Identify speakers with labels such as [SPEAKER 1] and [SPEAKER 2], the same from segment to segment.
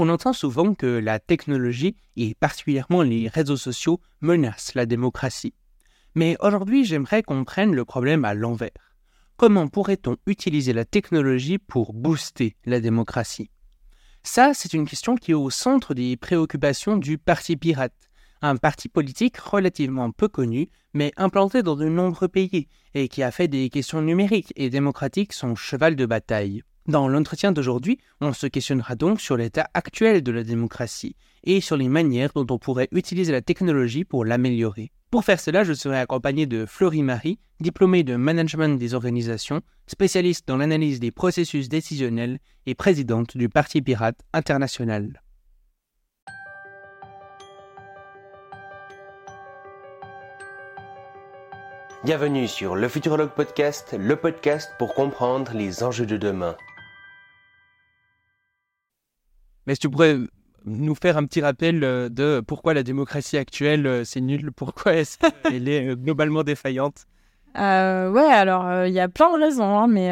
[SPEAKER 1] On entend souvent que la technologie, et particulièrement les réseaux sociaux, menacent la démocratie. Mais aujourd'hui, j'aimerais qu'on prenne le problème à l'envers. Comment pourrait-on utiliser la technologie pour booster la démocratie? Ça, c'est une question qui est au centre des préoccupations du Parti pirate, un parti politique relativement peu connu, mais implanté dans de nombreux pays, et qui a fait des questions numériques et démocratiques son cheval de bataille. Dans l'entretien d'aujourd'hui, on se questionnera donc sur l'état actuel de la démocratie et sur les manières dont on pourrait utiliser la technologie pour l'améliorer. Pour faire cela, je serai accompagné de Florie Marie, diplômée de management des organisations, spécialiste dans l'analyse des processus décisionnels et présidente du Parti Pirate International.
[SPEAKER 2] Bienvenue sur le Futurologue Podcast, le podcast pour comprendre les enjeux de demain.
[SPEAKER 1] Mais si tu pourrais nous faire un petit rappel euh, de pourquoi la démocratie actuelle, euh, c'est nul, pourquoi qu'elle est euh, globalement défaillante?
[SPEAKER 3] Euh, Ouais, alors il y a plein de raisons, hein, mais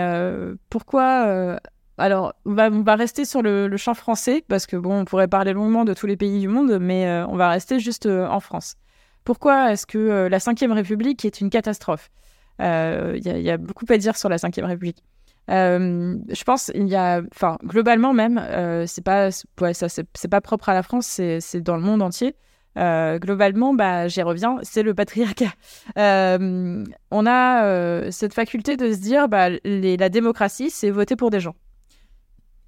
[SPEAKER 3] pourquoi Alors, on va, rester sur le, le, champ français, parce que bon, on pourrait parler longuement de tous les pays du monde, mais on va rester juste en France. Pourquoi est-ce que la Ve République est une catastrophe? Il y, y, a beaucoup à dire sur la Ve République. Euh, je pense il y a, enfin globalement même, euh, c'est pas, ouais, ça c'est pas propre à la France, c'est dans le monde entier. Euh, globalement, bah, j'y reviens, c'est le patriarcat. Euh, on a cette faculté de se dire, bah, la démocratie, c'est voter pour des gens.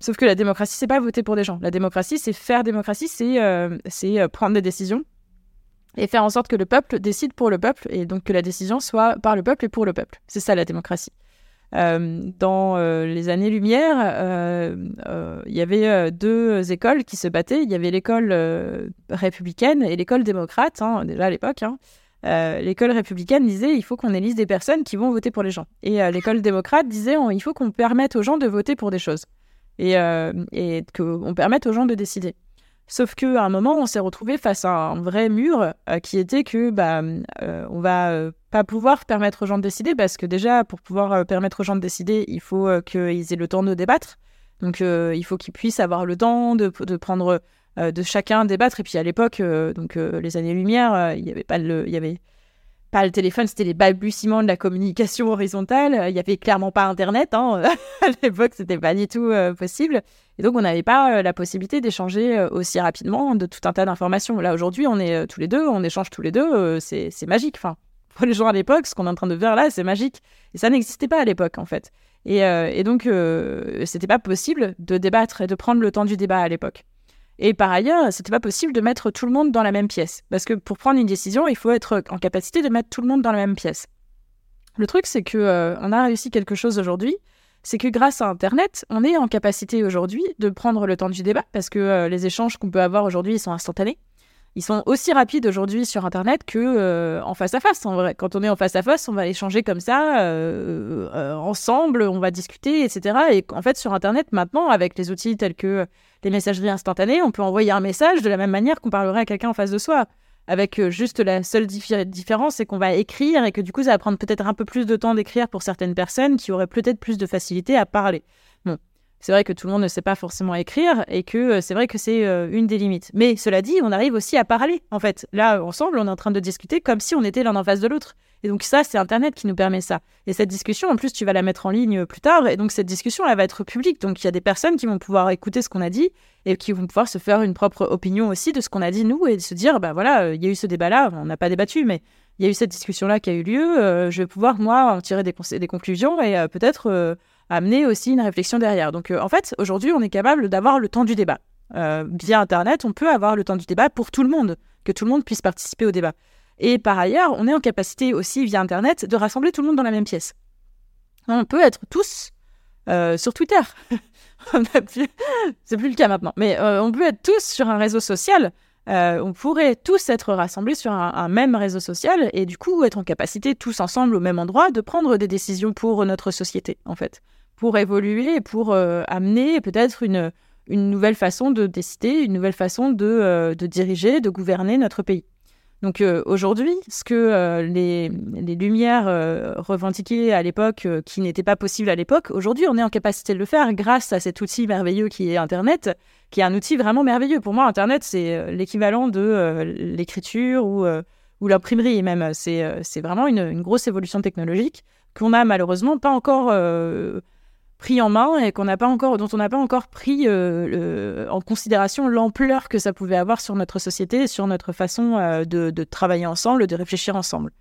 [SPEAKER 3] Sauf que la démocratie, c'est pas voter pour des gens. La démocratie, c'est faire démocratie, c'est prendre des décisions et faire en sorte que le peuple décide pour le peuple et donc que la décision soit par le peuple et pour le peuple. C'est ça la démocratie. Euh, dans euh, les années-lumière, euh, il y avait deux écoles qui se battaient. Il y avait l'école républicaine et l'école démocrate, hein, déjà à l'époque. Hein. l'école républicaine disait il faut qu'on élise des personnes qui vont voter pour les gens. Et l'école démocrate disait il faut qu'on permette aux gens de voter pour des choses. Et, et qu'on permette aux gens de décider. Sauf qu'à un moment, on s'est retrouvé face à un vrai mur euh, qui était que bah, euh, on va euh, pas pouvoir permettre aux gens de décider parce que déjà, pour pouvoir permettre aux gens de décider, il faut qu'ils aient le temps de débattre. Donc, il faut qu'ils puissent avoir le temps de, prendre de chacun débattre. Et puis à l'époque, donc les années-lumière, il n'y avait pas le, il y avait pas le téléphone, c'était les balbutiements de la communication horizontale. Il n'y avait clairement pas Internet. Hein. à l'époque, c'était pas du tout possible. Et donc, on n'avait pas euh, la possibilité d'échanger euh, aussi rapidement de tout un tas d'informations. Là, aujourd'hui, on est euh, tous les deux, on échange tous les deux, c'est magique. Les gens à l'époque, ce qu'on est en train de faire là, c'est magique. Et ça n'existait pas à l'époque, en fait. Et, et donc, euh, c'était pas possible de débattre et de prendre le temps du débat à l'époque. Et par ailleurs, c'était pas possible de mettre tout le monde dans la même pièce. Parce que pour prendre une décision, il faut être en capacité de mettre tout le monde dans la même pièce. Le truc, c'est que on a réussi quelque chose aujourd'hui c'est que grâce à Internet, on est en capacité aujourd'hui de prendre le temps du débat parce que euh, les échanges qu'on peut avoir aujourd'hui, sont instantanés. Ils sont aussi rapides aujourd'hui sur Internet que euh, en face à face. Quand on est en face à face, on va échanger comme ça, euh, ensemble, on va discuter, etc. Et en fait, sur Internet, maintenant, avec les outils tels que les messageries instantanées, on peut envoyer un message de la même manière qu'on parlerait à quelqu'un en face de soi avec euh, juste la seule différence, c'est qu'on va écrire et que du coup, ça va prendre peut-être un peu plus de temps d'écrire pour certaines personnes qui auraient peut-être plus de facilité à parler. C'est vrai que tout le monde ne sait pas forcément écrire et que euh, c'est vrai que c'est euh, une des limites. Mais cela dit, on arrive aussi à parler, en fait. Là, ensemble, on est en train de discuter comme si on était l'un en face de l'autre. Et donc ça, c'est Internet qui nous permet ça. Et cette discussion, en plus, tu vas la mettre en ligne plus tard. Et donc cette discussion, elle va être publique. Donc il y a des personnes qui vont pouvoir écouter ce qu'on a dit et qui vont pouvoir se faire une propre opinion aussi de ce qu'on a dit nous et se dire, bah voilà, euh, il y a eu ce débat-là, on n'a pas débattu, mais il y a eu cette discussion-là qui a eu lieu. Euh, je vais pouvoir, moi, en tirer des, conclusions et euh, peut-être amener aussi une réflexion derrière. Donc en fait, aujourd'hui, on est capable d'avoir le temps du débat. via Internet, on peut avoir le temps du débat pour tout le monde, que tout le monde puisse participer au débat. Et par ailleurs, on est en capacité aussi via Internet de rassembler tout le monde dans la même pièce. On peut être tous euh, sur Twitter. C'est plus le cas maintenant, mais euh, on peut être tous sur un réseau social. Euh, on pourrait tous être rassemblés sur un, un, même réseau social et du coup être en capacité tous ensemble au même endroit de prendre des décisions pour notre société, en fait, pour évoluer, pour amener peut-être une, une nouvelle façon de décider, une nouvelle façon de, de diriger, de gouverner notre pays. Donc aujourd'hui, ce que les, les, Lumières revendiquaient à l'époque, qui n'était pas possible à l'époque, aujourd'hui, on est en capacité de le faire grâce à cet outil merveilleux qui est Internet, qui est un outil vraiment merveilleux. Pour moi, Internet, c'est l'équivalent de l'écriture ou, ou l'imprimerie même. C'est vraiment une, une, grosse évolution technologique qu'on n'a malheureusement pas encore pris en main et qu'on n'a pas encore, dont on n'a pas encore pris euh, en considération l'ampleur que ça pouvait avoir sur notre société sur notre façon euh, de, de, travailler ensemble, de réfléchir ensemble.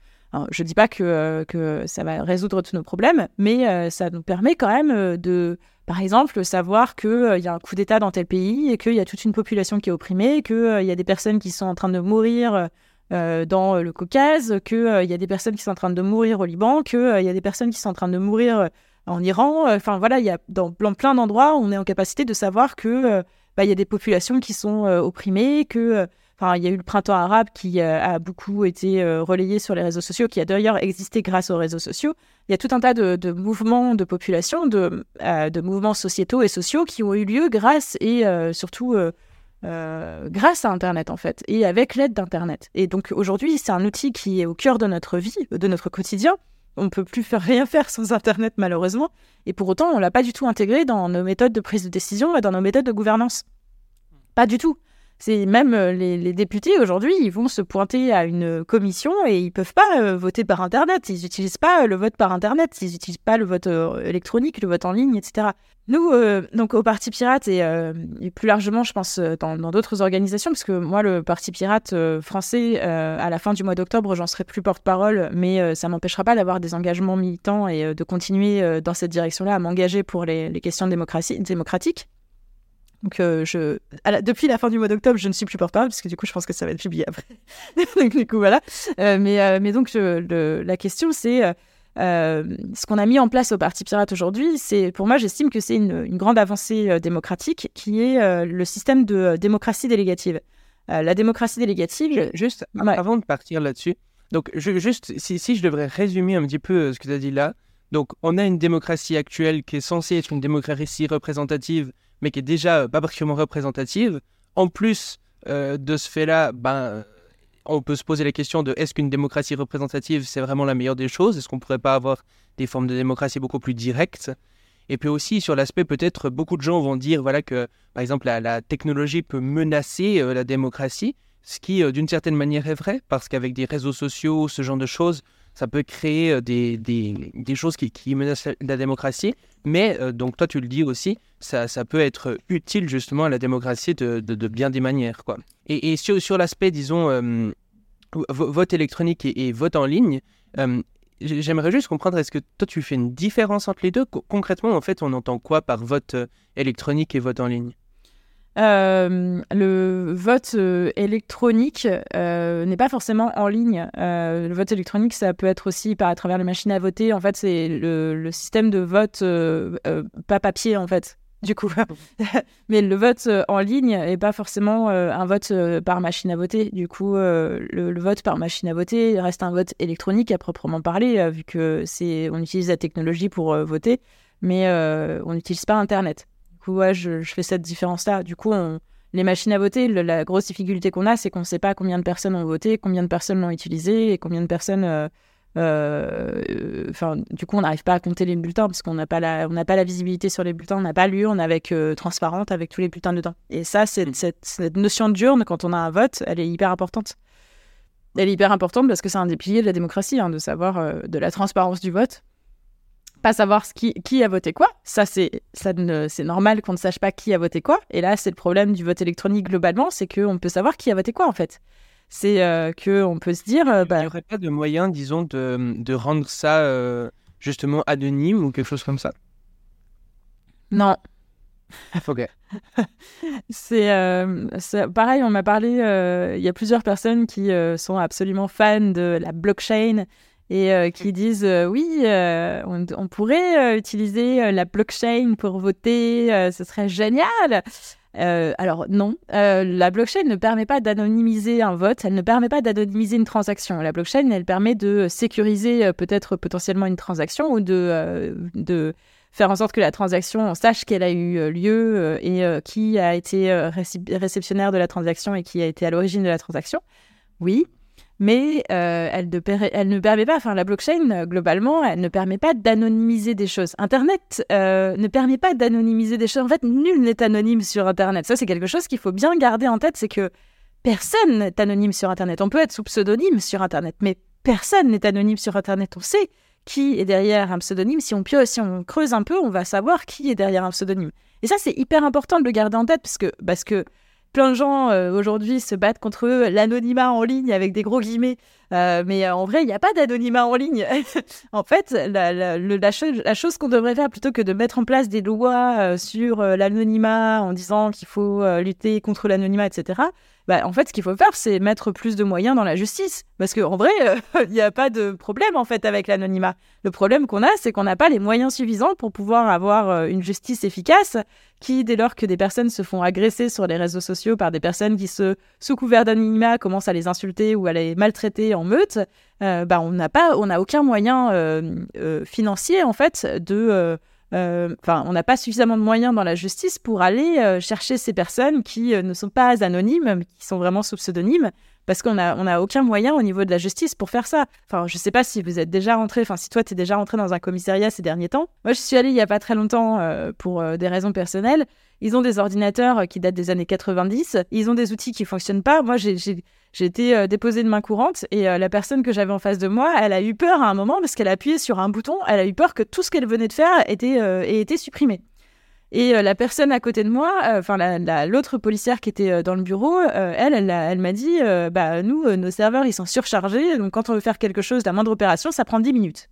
[SPEAKER 3] je ne dis pas que, euh, que, ça va résoudre tous nos problèmes, mais ça nous permet quand même de, par exemple, savoir qu'il y a un coup d'État dans tel pays et qu'il y a toute une population qui est opprimée, qu'il y a des personnes qui sont en train de mourir. dans le Caucase, qu'il y a des personnes qui sont en train de mourir au Liban, qu'il y a des personnes qui sont en train de mourir en Iran. Euh, enfin voilà, il y a dans, plein d'endroits, on est en capacité de savoir que euh, bah, il y a des populations qui sont euh, opprimées, que Enfin, il y a eu le printemps arabe qui a beaucoup été relayé sur les réseaux sociaux, qui a d'ailleurs existé grâce aux réseaux sociaux. Il y a tout un tas de, mouvements de population, de, de, mouvements sociétaux et sociaux qui ont eu lieu grâce et surtout grâce à Internet en fait, et avec l'aide d'Internet. Et donc aujourd'hui, c'est un outil qui est au cœur de notre vie, de notre quotidien, on peut plus faire rien faire sans Internet malheureusement. Et pour autant, on l'a pas du tout intégré dans nos méthodes de prise de décision et dans nos méthodes de gouvernance. Pas du tout. C'est même euh, les, députés aujourd'hui, ils vont se pointer à une commission et ils peuvent pas euh, voter par Internet. Ils n'utilisent pas euh, le vote par Internet. Ils n'utilisent pas le vote électronique, le vote en ligne, etc. Nous, donc au Parti Pirate et, plus largement, je pense, dans d'autres organisations, parce que moi, le Parti Pirate français, à la fin du mois d'octobre, j'en serai plus porte-parole, mais ça m'empêchera pas d'avoir des engagements militants et de continuer dans cette direction-là à m'engager pour les, les questions démocratie, démocratiques. Donc, euh, je, depuis la fin du mois d'octobre, je ne suis plus porte-parole, parce que du coup, je pense que ça va être publié après. donc, du coup, voilà. Euh, mais, euh, mais donc, la question, c'est ce qu'on a mis en place au Parti Pirate aujourd'hui. C'est, pour moi, j'estime que c'est une, une, grande avancée démocratique qui est le système de démocratie délégative. la démocratie délégative.
[SPEAKER 1] Juste, avant de partir là-dessus, donc, je, juste, si, si, je devrais résumer un petit peu ce que tu as dit là. Donc, on a une démocratie actuelle qui est censée être une démocratie représentative mais qui est déjà euh, pas particulièrement représentative. En plus euh, de ce fait-là, ben, euh, on peut se poser la question de est-ce qu'une démocratie représentative, c'est vraiment la meilleure des choses? Est-ce qu'on ne pourrait pas avoir des formes de démocratie beaucoup plus directes? Et puis aussi, sur l'aspect, peut-être, beaucoup de gens vont dire voilà, que, par exemple, la, technologie peut menacer la démocratie, ce qui, d'une certaine manière, est vrai, parce qu'avec des réseaux sociaux, ce genre de choses, ça peut créer euh, des, des, choses qui, qui, menacent la démocratie. Mais, euh, donc toi tu le dis aussi, ça, ça, peut être utile justement à la démocratie de, de, bien des manières. Quoi. Et, et sur, sur l'aspect, disons, euh, vote électronique et, vote en ligne, j'aimerais juste comprendre, est-ce que toi tu fais une différence entre les deux? Concrètement, en fait, on entend quoi par vote électronique et vote en ligne?
[SPEAKER 3] Euh, le vote euh, électronique euh, n'est pas forcément en ligne. le vote électronique, ça peut être aussi par à travers les machines à voter. En fait, c'est le, système de vote pas papier, en fait. Du coup, mais le vote en ligne n'est pas forcément un vote par machine à voter. Du coup, le, vote par machine à voter reste un vote électronique à proprement parler, vu que c'est on utilise la technologie pour voter, mais on n'utilise pas Internet ouais, je, fais cette différence-là. Du coup, les machines à voter, la grosse difficulté qu'on a, c'est qu'on ne sait pas combien de personnes ont voté, combien de personnes l'ont utilisé et combien de personnes. Euh, euh, enfin, du coup, on n'arrive pas à compter les bulletins parce qu'on n'a pas la, on n'a pas la visibilité sur les bulletins, on n'a pas l'urne avec euh, transparente avec tous les bulletins dedans. Et ça, mmh. cette, cette, notion d'urne quand on a un vote, elle est hyper importante. Elle est hyper importante parce que c'est un des piliers de la démocratie, hein, de savoir de la transparence du vote pas savoir qui, qui a voté quoi. Ça, c'est c'est normal qu'on ne sache pas qui a voté quoi. Et là, c'est le problème du vote électronique globalement, c'est qu'on peut savoir qui a voté quoi en fait. C'est euh, que on peut se dire. Euh,
[SPEAKER 1] bah... Il n'y aurait pas de moyen, disons, de, de rendre ça euh, justement anonyme ou quelque chose comme ça?
[SPEAKER 3] Non.
[SPEAKER 1] ok.
[SPEAKER 3] c'est pareil, on m'a parlé. Il y a plusieurs personnes qui sont absolument fans de la blockchain et euh, qui disent euh, oui, euh, on, pourrait utiliser la blockchain pour voter, ce serait génial. alors non, la blockchain ne permet pas d'anonymiser un vote, elle ne permet pas d'anonymiser une transaction. La blockchain, elle permet de sécuriser peut-être potentiellement une transaction ou de, de faire en sorte que la transaction, on sache qu'elle a eu lieu et qui a été réceptionnaire de la transaction et qui a été à l'origine de la transaction. Oui, mais euh, elle, ne permet pas, enfin la blockchain, euh, globalement, elle ne permet pas d'anonymiser des choses. Internet euh, ne permet pas d'anonymiser des choses. En fait, nul n'est anonyme sur Internet. Ça, c'est quelque chose qu'il faut bien garder en tête, c'est que personne n'est anonyme sur Internet. On peut être sous pseudonyme sur Internet, mais personne n'est anonyme sur Internet. On sait qui est derrière un pseudonyme. Si on, si on creuse un peu, on va savoir qui est derrière un pseudonyme. Et ça, c'est hyper important de le garder en tête parce que, parce que plein de gens euh, aujourd'hui se battent contre l'anonymat en ligne avec des gros guillemets. Euh, mais euh, en vrai, il n'y a pas d'anonymat en ligne. en fait, la, la, la, chose qu'on devrait faire, plutôt que de mettre en place des lois sur l'anonymat en disant qu'il faut lutter contre l'anonymat, etc., bah, en fait, ce qu'il faut faire, c'est mettre plus de moyens dans la justice. Parce qu'en vrai, il n'y a pas de problème, en fait, avec l'anonymat. Le problème qu'on a, c'est qu'on n'a pas les moyens suffisants pour pouvoir avoir une justice efficace qui, dès lors que des personnes se font agresser sur les réseaux sociaux par des personnes qui, se, sous couvert d'anonymat, commencent à les insulter ou à les maltraiter en meute, euh, bah, on n'a aucun moyen euh, euh, financier, en fait, de euh, enfin, on n'a pas suffisamment de moyens dans la justice pour aller euh, chercher ces personnes qui euh, ne sont pas anonymes, qui sont vraiment sous pseudonyme, parce qu'on n'a on a aucun moyen au niveau de la justice pour faire ça. Enfin, je sais pas si vous êtes déjà rentré, enfin, si toi, tu es déjà rentré dans un commissariat ces derniers temps. Moi, je suis allée il n'y a pas très longtemps pour des raisons personnelles. Ils ont des ordinateurs qui datent des années 90. Ils ont des outils qui fonctionnent pas. Moi, j'ai été euh, déposée de main courante et euh, la personne que j'avais en face de moi, elle a eu peur à un moment parce qu'elle a appuyé sur un bouton, elle a eu peur que tout ce qu'elle venait de faire était, euh, ait été supprimé. Et la personne à côté de moi, enfin l'autre policière qui était dans le bureau, elle, elle, m'a dit, bah nous, nos serveurs, ils sont surchargés, donc quand on veut faire quelque chose, la moindre opération, ça prend 10 minutes.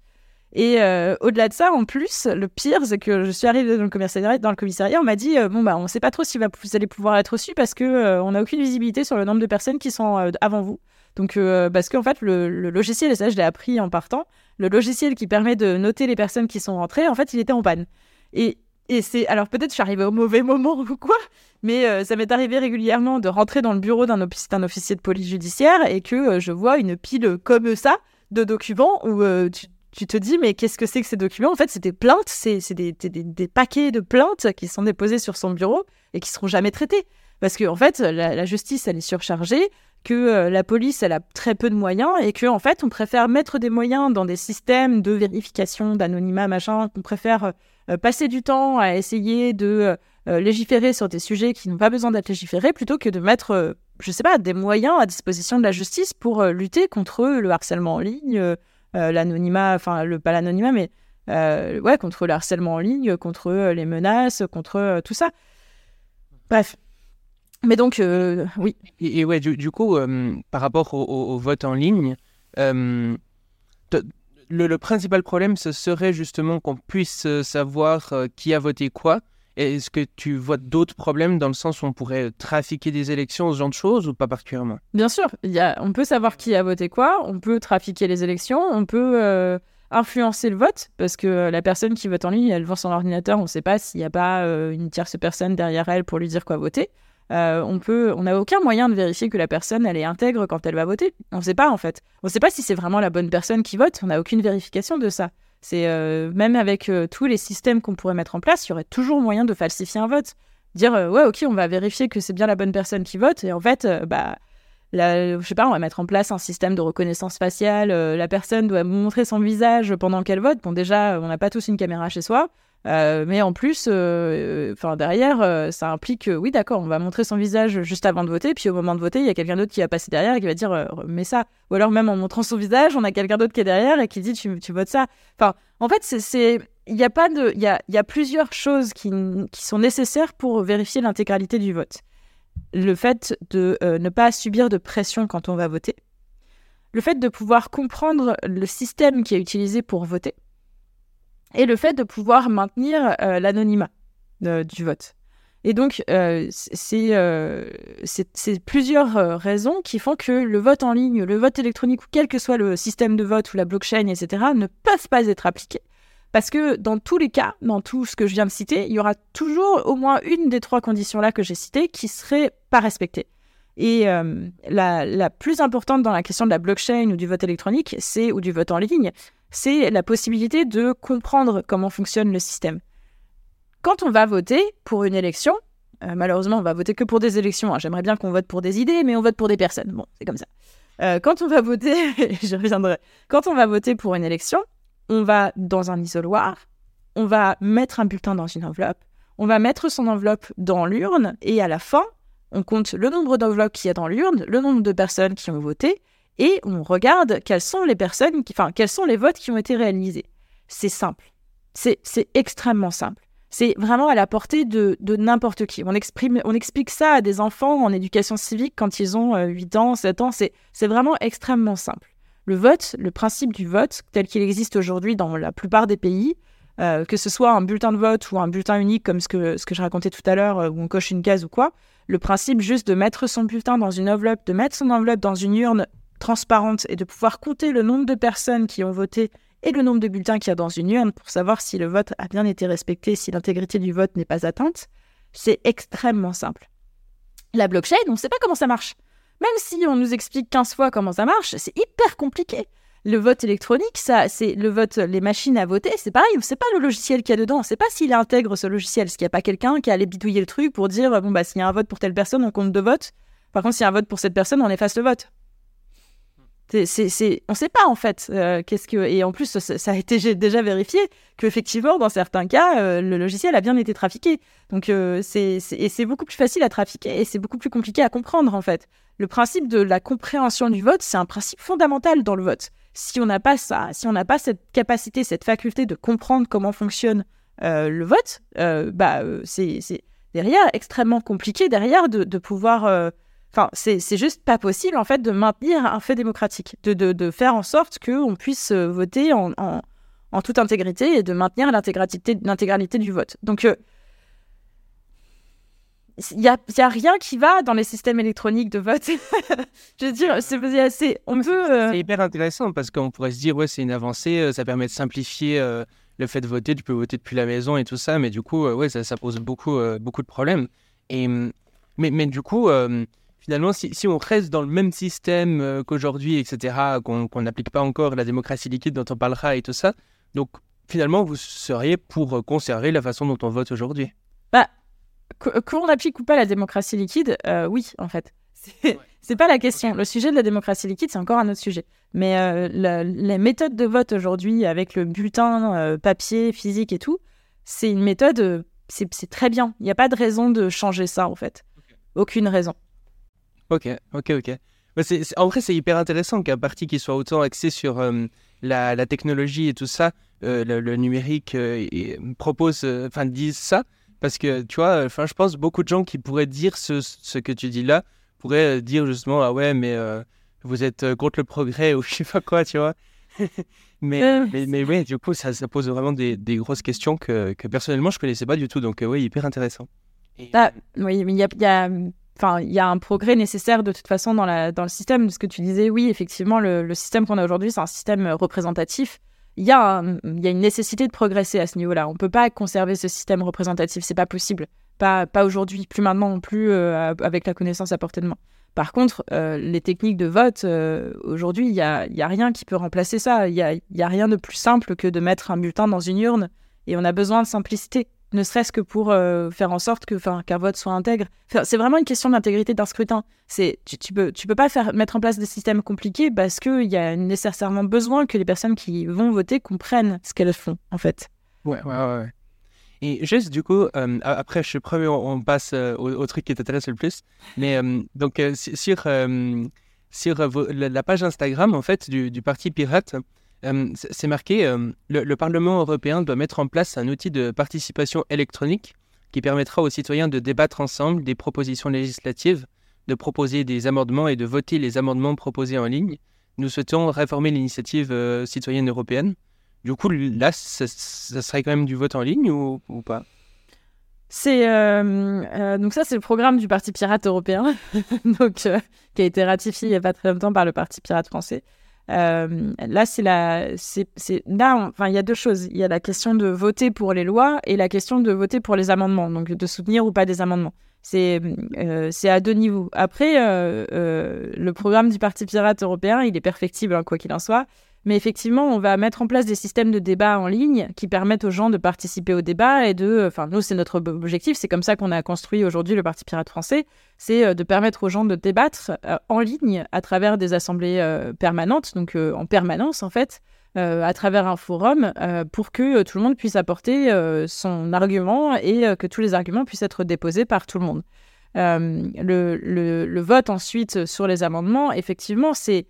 [SPEAKER 3] Et euh, au-delà de ça, en plus, le pire, c'est que je suis arrivée dans le commissariat, dans le commissariat on m'a dit euh, bon bah on sait pas trop si vous allez pouvoir être reçu parce que euh, on n'a aucune visibilité sur le nombre de personnes qui sont avant vous. Donc parce qu'en fait le, logiciel, et ça je l'ai appris en partant, le logiciel qui permet de noter les personnes qui sont rentrées, en fait il était en panne. Et et c'est alors peut-être je suis arrivée au mauvais moment ou quoi, mais ça m'est arrivé régulièrement de rentrer dans le bureau d'un officier de police judiciaire et que je vois une pile comme ça de documents où tu, tu te dis, mais qu'est-ce que c'est que ces documents? En fait, c'est des plaintes, c'est des, paquets de plaintes qui sont déposés sur son bureau et qui seront jamais traités. Parce que, en fait, la, justice, elle est surchargée, que euh, la police, elle a très peu de moyens et que, en fait, on préfère mettre des moyens dans des systèmes de vérification, d'anonymat, machin, qu'on préfère euh, passer du temps à essayer de euh, légiférer sur des sujets qui n'ont pas besoin d'être légiférés plutôt que de mettre, je sais pas, des moyens à disposition de la justice pour lutter contre le harcèlement en ligne euh, l'anonymat, enfin, le, pas l'anonymat, mais euh, ouais, contre le harcèlement en ligne, contre euh, les menaces, contre tout ça. Bref. Mais donc, oui.
[SPEAKER 1] Et, ouais, du, coup, par rapport au, vote en ligne, le, principal problème, ce serait justement qu'on puisse savoir qui a voté quoi. Est-ce que tu vois d'autres problèmes dans le sens où on pourrait trafiquer des élections, ce genre de choses, ou pas particulièrement?
[SPEAKER 3] Bien sûr, on peut savoir qui a voté quoi, on peut trafiquer les élections, on peut euh, influencer le vote, parce que la personne qui vote en ligne, elle voit son ordinateur, on ne sait pas s'il n'y a pas euh, une tierce personne derrière elle pour lui dire quoi voter. Euh, on peut, on n'a aucun moyen de vérifier que la personne elle est intègre quand elle va voter. On ne sait pas en fait. On ne sait pas si c'est vraiment la bonne personne qui vote. On n'a aucune vérification de ça. C'est euh, même avec euh, tous les systèmes qu'on pourrait mettre en place, il y aurait toujours moyen de falsifier un vote. Dire ouais ok on va vérifier que c'est bien la bonne personne qui vote et en fait bah je sais pas on va mettre en place un système de reconnaissance faciale. la personne doit montrer son visage pendant qu'elle vote. Bon déjà on n'a pas tous une caméra chez soi. Euh, mais en plus, euh, enfin derrière, euh, ça implique, oui, d'accord, on va montrer son visage juste avant de voter, puis au moment de voter, il y a quelqu'un d'autre qui va passer derrière et qui va dire, mais ça. Ou alors même en montrant son visage, on a quelqu'un d'autre qui est derrière et qui dit, tu, tu votes ça. Enfin, en fait, c'est, il y a pas de, il y a, y a plusieurs choses qui, qui sont nécessaires pour vérifier l'intégralité du vote. Le fait de ne pas subir de pression quand on va voter. Le fait de pouvoir comprendre le système qui est utilisé pour voter et le fait de pouvoir maintenir euh, l'anonymat euh, du vote. Et donc, euh, c'est plusieurs raisons qui font que le vote en ligne, le vote électronique, ou quel que soit le système de vote ou la blockchain, etc., ne peuvent pas être appliqués. Parce que dans tous les cas, dans tout ce que je viens de citer, il y aura toujours au moins une des trois conditions-là que j'ai citées qui serait pas respectée. Et la, plus importante dans la question de la blockchain ou du vote électronique, c'est ou du vote en ligne, c'est la possibilité de comprendre comment fonctionne le système. Quand on va voter pour une élection, euh, malheureusement, on va voter que pour des élections. Hein. J'aimerais bien qu'on vote pour des idées, mais on vote pour des personnes. Bon, c'est comme ça. Euh, quand on va voter, je reviendrai. Quand on va voter pour une élection, on va dans un isoloir, on va mettre un bulletin dans une enveloppe, on va mettre son enveloppe dans l'urne et à la fin, on compte le nombre d'enveloppes qu'il y a dans l'urne, le nombre de personnes qui ont voté et on regarde quels sont les votes qui ont été réalisés. C'est simple, c'est extrêmement simple. C'est vraiment à la portée de, n'importe qui. On, explique ça à des enfants en éducation civique quand ils ont 8 euh, ans, 7 ans. C'est vraiment extrêmement simple. Le vote, le principe du vote, tel qu'il existe aujourd'hui dans la plupart des pays, euh, que ce soit un bulletin de vote ou un bulletin unique comme ce que, ce que je racontais tout à l'heure, euh, où on coche une case ou quoi, le principe juste de mettre son bulletin dans une enveloppe, de mettre son enveloppe dans une urne transparente et de pouvoir compter le nombre de personnes qui ont voté et le nombre de bulletins qu'il y a dans une urne pour savoir si le vote a bien été respecté, si l'intégrité du vote n'est pas atteinte, c'est extrêmement simple. La blockchain, on ne sait pas comment ça marche. Même si on nous explique 15 fois comment ça marche, c'est hyper compliqué. Le vote électronique, ça, c'est le vote, les machines à voter, c'est pareil, on ne sait pas le logiciel qu'il y a dedans, on ne sait pas s'il intègre ce logiciel, est-ce qu'il n'y a pas quelqu'un qui allait bidouiller le truc pour dire, bon, bah, s'il y a un vote pour telle personne, on compte deux votes. Par contre, s'il y a un vote pour cette personne, on efface le vote. On ne sait pas en fait euh, qu'est-ce que et en plus ça, a été déjà vérifié qu'effectivement dans certains cas euh, le logiciel a bien été trafiqué. Donc euh, c'est, et c'est beaucoup plus facile à trafiquer et c'est beaucoup plus compliqué à comprendre en fait. Le principe de la compréhension du vote c'est un principe fondamental dans le vote. Si on n'a pas ça si on n'a pas cette capacité cette faculté de comprendre comment fonctionne le vote bah c'est, derrière extrêmement compliqué derrière de, de pouvoir Enfin, c'est juste pas possible, en fait, de maintenir un fait démocratique, de, de, faire en sorte qu'on puisse euh, voter en, en, toute intégrité et de maintenir l'intégralité du vote. Donc, il euh, n'y a, y a, rien qui va dans les systèmes électroniques de vote. Je veux dire, c'est assez. On peut.
[SPEAKER 1] Euh, c'est hyper intéressant parce qu'on pourrait se dire, ouais, c'est une avancée, ça permet de simplifier le fait de voter, tu peux voter depuis la maison et tout ça, mais du coup, ouais, ça, ça pose beaucoup, beaucoup de problèmes. Et, mais, mais du coup finalement, si, si, on reste dans le même système euh, qu'aujourd'hui, etc., qu'on n'applique pas encore la démocratie liquide dont on parlera et tout ça, donc finalement, vous seriez pour conserver la façon dont on vote aujourd'hui
[SPEAKER 3] Bah, qu'on applique ou pas la démocratie liquide, euh, oui, en fait. C'est pas la question. Le sujet de la démocratie liquide, c'est encore un autre sujet. Mais euh, la, méthode de vote aujourd'hui, avec le bulletin papier, physique et tout, c'est une méthode, c'est très bien. Il n'y a pas de raison de changer ça, en fait. Aucune raison.
[SPEAKER 1] Ok, ok, ok. en vrai, c'est hyper intéressant qu'un parti qui soit autant axé sur euh, la, technologie et tout ça, euh, le, numérique, euh, et, propose, enfin, dise ça. Parce que, tu vois, enfin, je pense beaucoup de gens qui pourraient dire ce, ce que tu dis là, pourraient dire justement, ah ouais, mais vous êtes contre le progrès ou je sais pas quoi, tu vois. mais, mais, mais, ouais, du coup, ça, ça pose vraiment des, des, grosses questions que, que personnellement, je connaissais pas du tout. Donc, oui, hyper intéressant.
[SPEAKER 3] Ah, oui, mais il y a, y a enfin, il y a un progrès nécessaire de toute façon dans, le système. Ce que tu disais, oui, effectivement, le, système qu'on a aujourd'hui, c'est un système représentatif. Il y, a une nécessité de progresser à ce niveau-là. On ne peut pas conserver ce système représentatif, c'est pas possible. Pas, pas aujourd'hui, plus maintenant non plus euh, avec la connaissance à portée de main. Par contre, euh, les techniques de vote, euh, aujourd'hui, il n'y a, y a rien qui peut remplacer ça. Il n'y y a rien de plus simple que de mettre un bulletin dans une urne. Et on a besoin de simplicité ne serait-ce que pour euh, faire en sorte que, qu'un vote soit intègre. c'est vraiment une question d'intégrité d'un scrutin. C'est, tu, tu, peux, tu peux pas faire, mettre en place des systèmes compliqués parce qu'il y a nécessairement besoin que les personnes qui vont voter comprennent ce qu'elles font, en fait.
[SPEAKER 1] Ouais, ouais, ouais. Et juste, du coup, euh, après, je suis premier, on, passe euh, au, truc qui t'intéresse le plus. Mais donc, sur, sur la page Instagram, en fait, du, du Parti Pirate, c'est marqué, le, Parlement européen doit mettre en place un outil de participation électronique qui permettra aux citoyens de débattre ensemble des propositions législatives, de proposer des amendements et de voter les amendements proposés en ligne. Nous souhaitons réformer l'initiative citoyenne européenne. Du coup, là, ça, serait quand même du vote en ligne ou, pas?
[SPEAKER 3] C'est donc ça c'est le programme du Parti pirate européen donc qui a été ratifié il n'y a pas très longtemps par le Parti pirate français. Euh, là, c'est la, c'est, là, enfin, il y a deux choses. Il y a la question de voter pour les lois et la question de voter pour les amendements, donc de soutenir ou pas des amendements. C'est, euh, c'est à deux niveaux. Après, euh, le programme du Parti pirate européen, il est perfectible, hein, quoi qu'il en soit. Mais effectivement, on va mettre en place des systèmes de débat en ligne qui permettent aux gens de participer au débat et de. Enfin, nous, c'est notre objectif. C'est comme ça qu'on a construit aujourd'hui le Parti Pirate français. C'est euh, de permettre aux gens de débattre euh, en ligne à travers des assemblées euh, permanentes, donc en permanence en fait, à travers un forum, pour que tout le monde puisse apporter son argument et que tous les arguments puissent être déposés par tout le monde. Le vote ensuite sur les amendements, effectivement, c'est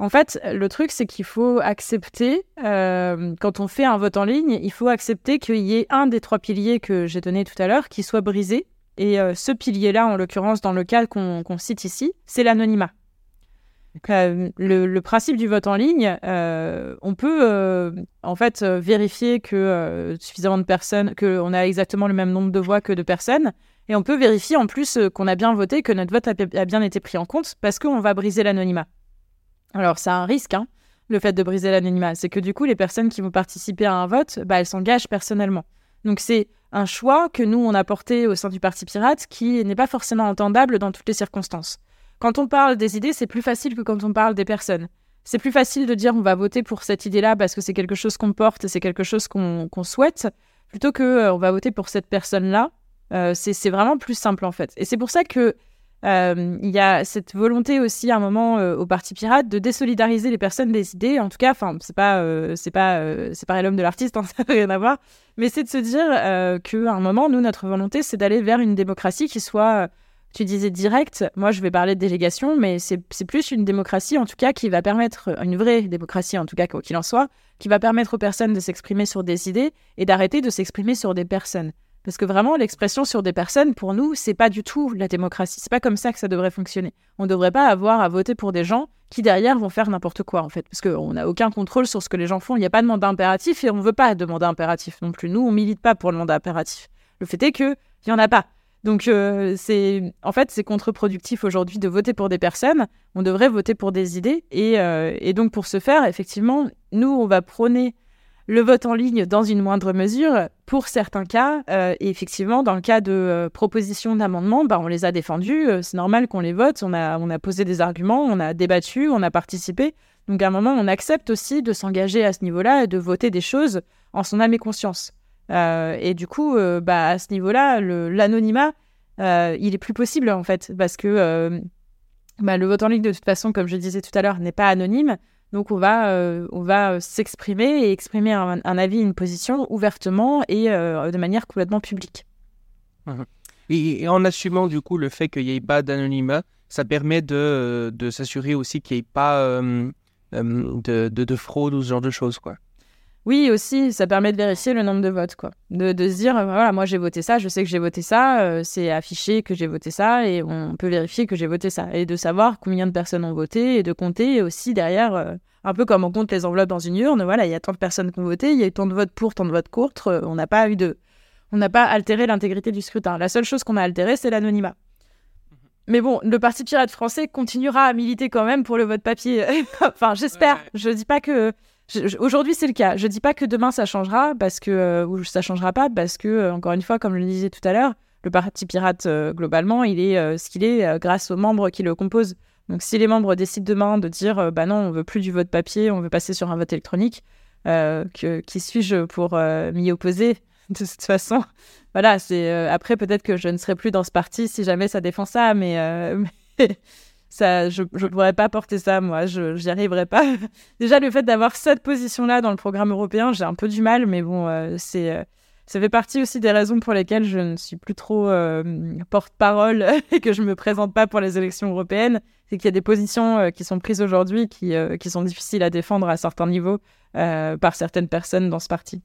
[SPEAKER 3] en fait, le truc, c'est qu'il faut accepter, euh, quand on fait un vote en ligne, il faut accepter qu'il y ait un des trois piliers que j'ai donné tout à l'heure qui soit brisé. Et euh, ce pilier-là, en l'occurrence, dans le cas qu'on cite ici, c'est l'anonymat. Euh, le, principe du vote en ligne, on peut en fait vérifier que suffisamment de personnes, qu'on a exactement le même nombre de voix que de personnes, et on peut vérifier en plus qu'on a bien voté, que notre vote a bien été pris en compte, parce qu'on va briser l'anonymat. Alors, c'est un risque, hein, le fait de briser l'anonymat. C'est que du coup, les personnes qui vont participer à un vote, bah, elles s'engagent personnellement. Donc, c'est un choix que nous, on a porté au sein du Parti Pirate qui n'est pas forcément entendable dans toutes les circonstances. Quand on parle des idées, c'est plus facile que quand on parle des personnes. C'est plus facile de dire on va voter pour cette idée-là parce que c'est quelque chose qu'on porte, c'est quelque chose qu'on souhaite, plutôt que euh, on va voter pour cette personne-là. Euh, c'est vraiment plus simple en fait. Et c'est pour ça que euh, il y a cette volonté aussi à un moment euh, au Parti Pirate de désolidariser les personnes des idées. En tout cas, enfin, c'est pas, euh, c'est pas, l'homme de l'artiste, hein, ça n'a rien à voir. Mais c'est de se dire qu'à un moment, nous, notre volonté, c'est d'aller vers une démocratie qui soit, tu disais directe. Moi, je vais parler de délégation, mais c'est plus une démocratie, en tout cas, qui va permettre, une vraie démocratie, en tout cas, quoi qu'il en soit, qui va permettre aux personnes de s'exprimer sur des idées et d'arrêter de s'exprimer sur des personnes. Parce que vraiment, l'expression sur des personnes, pour nous, c'est pas du tout la démocratie. C'est pas comme ça que ça devrait fonctionner. On ne devrait pas avoir à voter pour des gens qui derrière vont faire n'importe quoi, en fait. Parce qu'on n'a aucun contrôle sur ce que les gens font. Il n'y a pas de mandat impératif et on ne veut pas de mandat impératif non plus. Nous, on milite pas pour le mandat impératif. Le fait est qu'il n'y en a pas. Donc, euh, c'est en fait, c'est contre-productif aujourd'hui de voter pour des personnes. On devrait voter pour des idées. Et, euh, et donc, pour ce faire, effectivement, nous, on va prôner le vote en ligne dans une moindre mesure pour certains cas. Euh, et effectivement, dans le cas de euh, propositions d'amendements, bah, on les a défendus. Euh, c'est normal qu'on les vote. On a, on a posé des arguments, on a débattu, on a participé. Donc à un moment, on accepte aussi de s'engager à ce niveau-là et de voter des choses en son âme et conscience. et du coup, bah, à ce niveau-là, l'anonymat, il est plus possible en fait, parce que bah, le vote en ligne, de toute façon, comme je disais tout à l'heure, n'est pas anonyme. Donc on va, euh, va euh, s'exprimer et exprimer un, avis, une position ouvertement et euh, de manière complètement publique.
[SPEAKER 1] Mmh et, en assumant du coup le fait qu'il n'y ait pas d'anonymat, ça permet de, de s'assurer aussi qu'il n'y ait pas de, de, fraude ou ce genre de choses. quoi.
[SPEAKER 3] Oui, aussi, ça permet de vérifier le nombre de votes, quoi. De, de se dire, voilà, moi j'ai voté ça, je sais que j'ai voté ça, c'est affiché que j'ai voté ça, et on peut vérifier que j'ai voté ça. Et de savoir combien de personnes ont voté, et de compter aussi derrière un peu comme on compte les enveloppes dans une urne. Voilà, il y a tant de personnes qui ont voté, il y a eu tant de votes pour, tant de votes contre. Euh, on n'a pas eu de, on n'a pas altéré l'intégrité du scrutin. La seule chose qu'on a altérée, c'est l'anonymat. Mhm. Mais bon, le Parti pirate français continuera à militer quand même pour le vote papier. enfin, j'espère. Je dis pas que aujourd'hui c'est le cas. Je dis pas que demain ça changera parce que euh, ou ça changera pas parce que euh, encore une fois, comme je le disais tout à l'heure, le Parti pirate globalement, il est ce qu'il est grâce aux membres qui le composent. Donc si les membres décident demain de dire euh, bah non, on veut plus du vote papier, on veut passer sur un vote électronique, euh, que, qui suis-je pour euh, m'y opposer? De toute façon Voilà, c'est après peut-être que je ne serai plus dans ce parti si jamais ça défend ça, mais, je ne pourrais pas porter ça, moi, je n'y arriverai pas. Déjà, le fait d'avoir cette position-là dans le programme européen, j'ai un peu du mal, mais bon, c'est ça fait partie aussi des raisons pour lesquelles je ne suis plus trop euh, porte-parole et que je ne me présente pas pour les élections européennes. C'est qu'il y a des positions euh, qui sont prises aujourd'hui euh, qui, sont difficiles à défendre à certains niveaux par certaines personnes dans ce parti.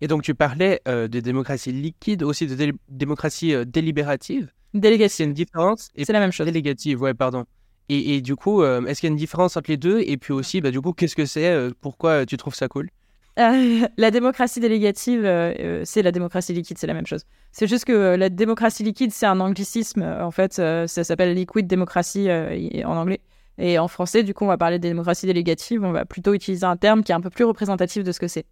[SPEAKER 1] Et donc tu parlais de démocratie liquide, aussi de démocratie délibérative.
[SPEAKER 3] Délégative.
[SPEAKER 1] C'est une différence?
[SPEAKER 3] C'est la même chose.
[SPEAKER 1] Délégative, ouais, pardon. Et, et du coup, est-ce qu'il y a une différence entre les deux? Et puis aussi, bah, du coup, qu'est-ce que c'est Pourquoi tu trouves ça cool?
[SPEAKER 3] La démocratie délégative, euh, euh, c'est la démocratie liquide, c'est la même chose. C'est juste que euh, la démocratie liquide, c'est un anglicisme. En fait, ça s'appelle liquid démocratie en anglais. Et en français, du coup, on va parler de démocratie délégative. On va plutôt utiliser un terme qui est un peu plus représentatif de ce que c'est.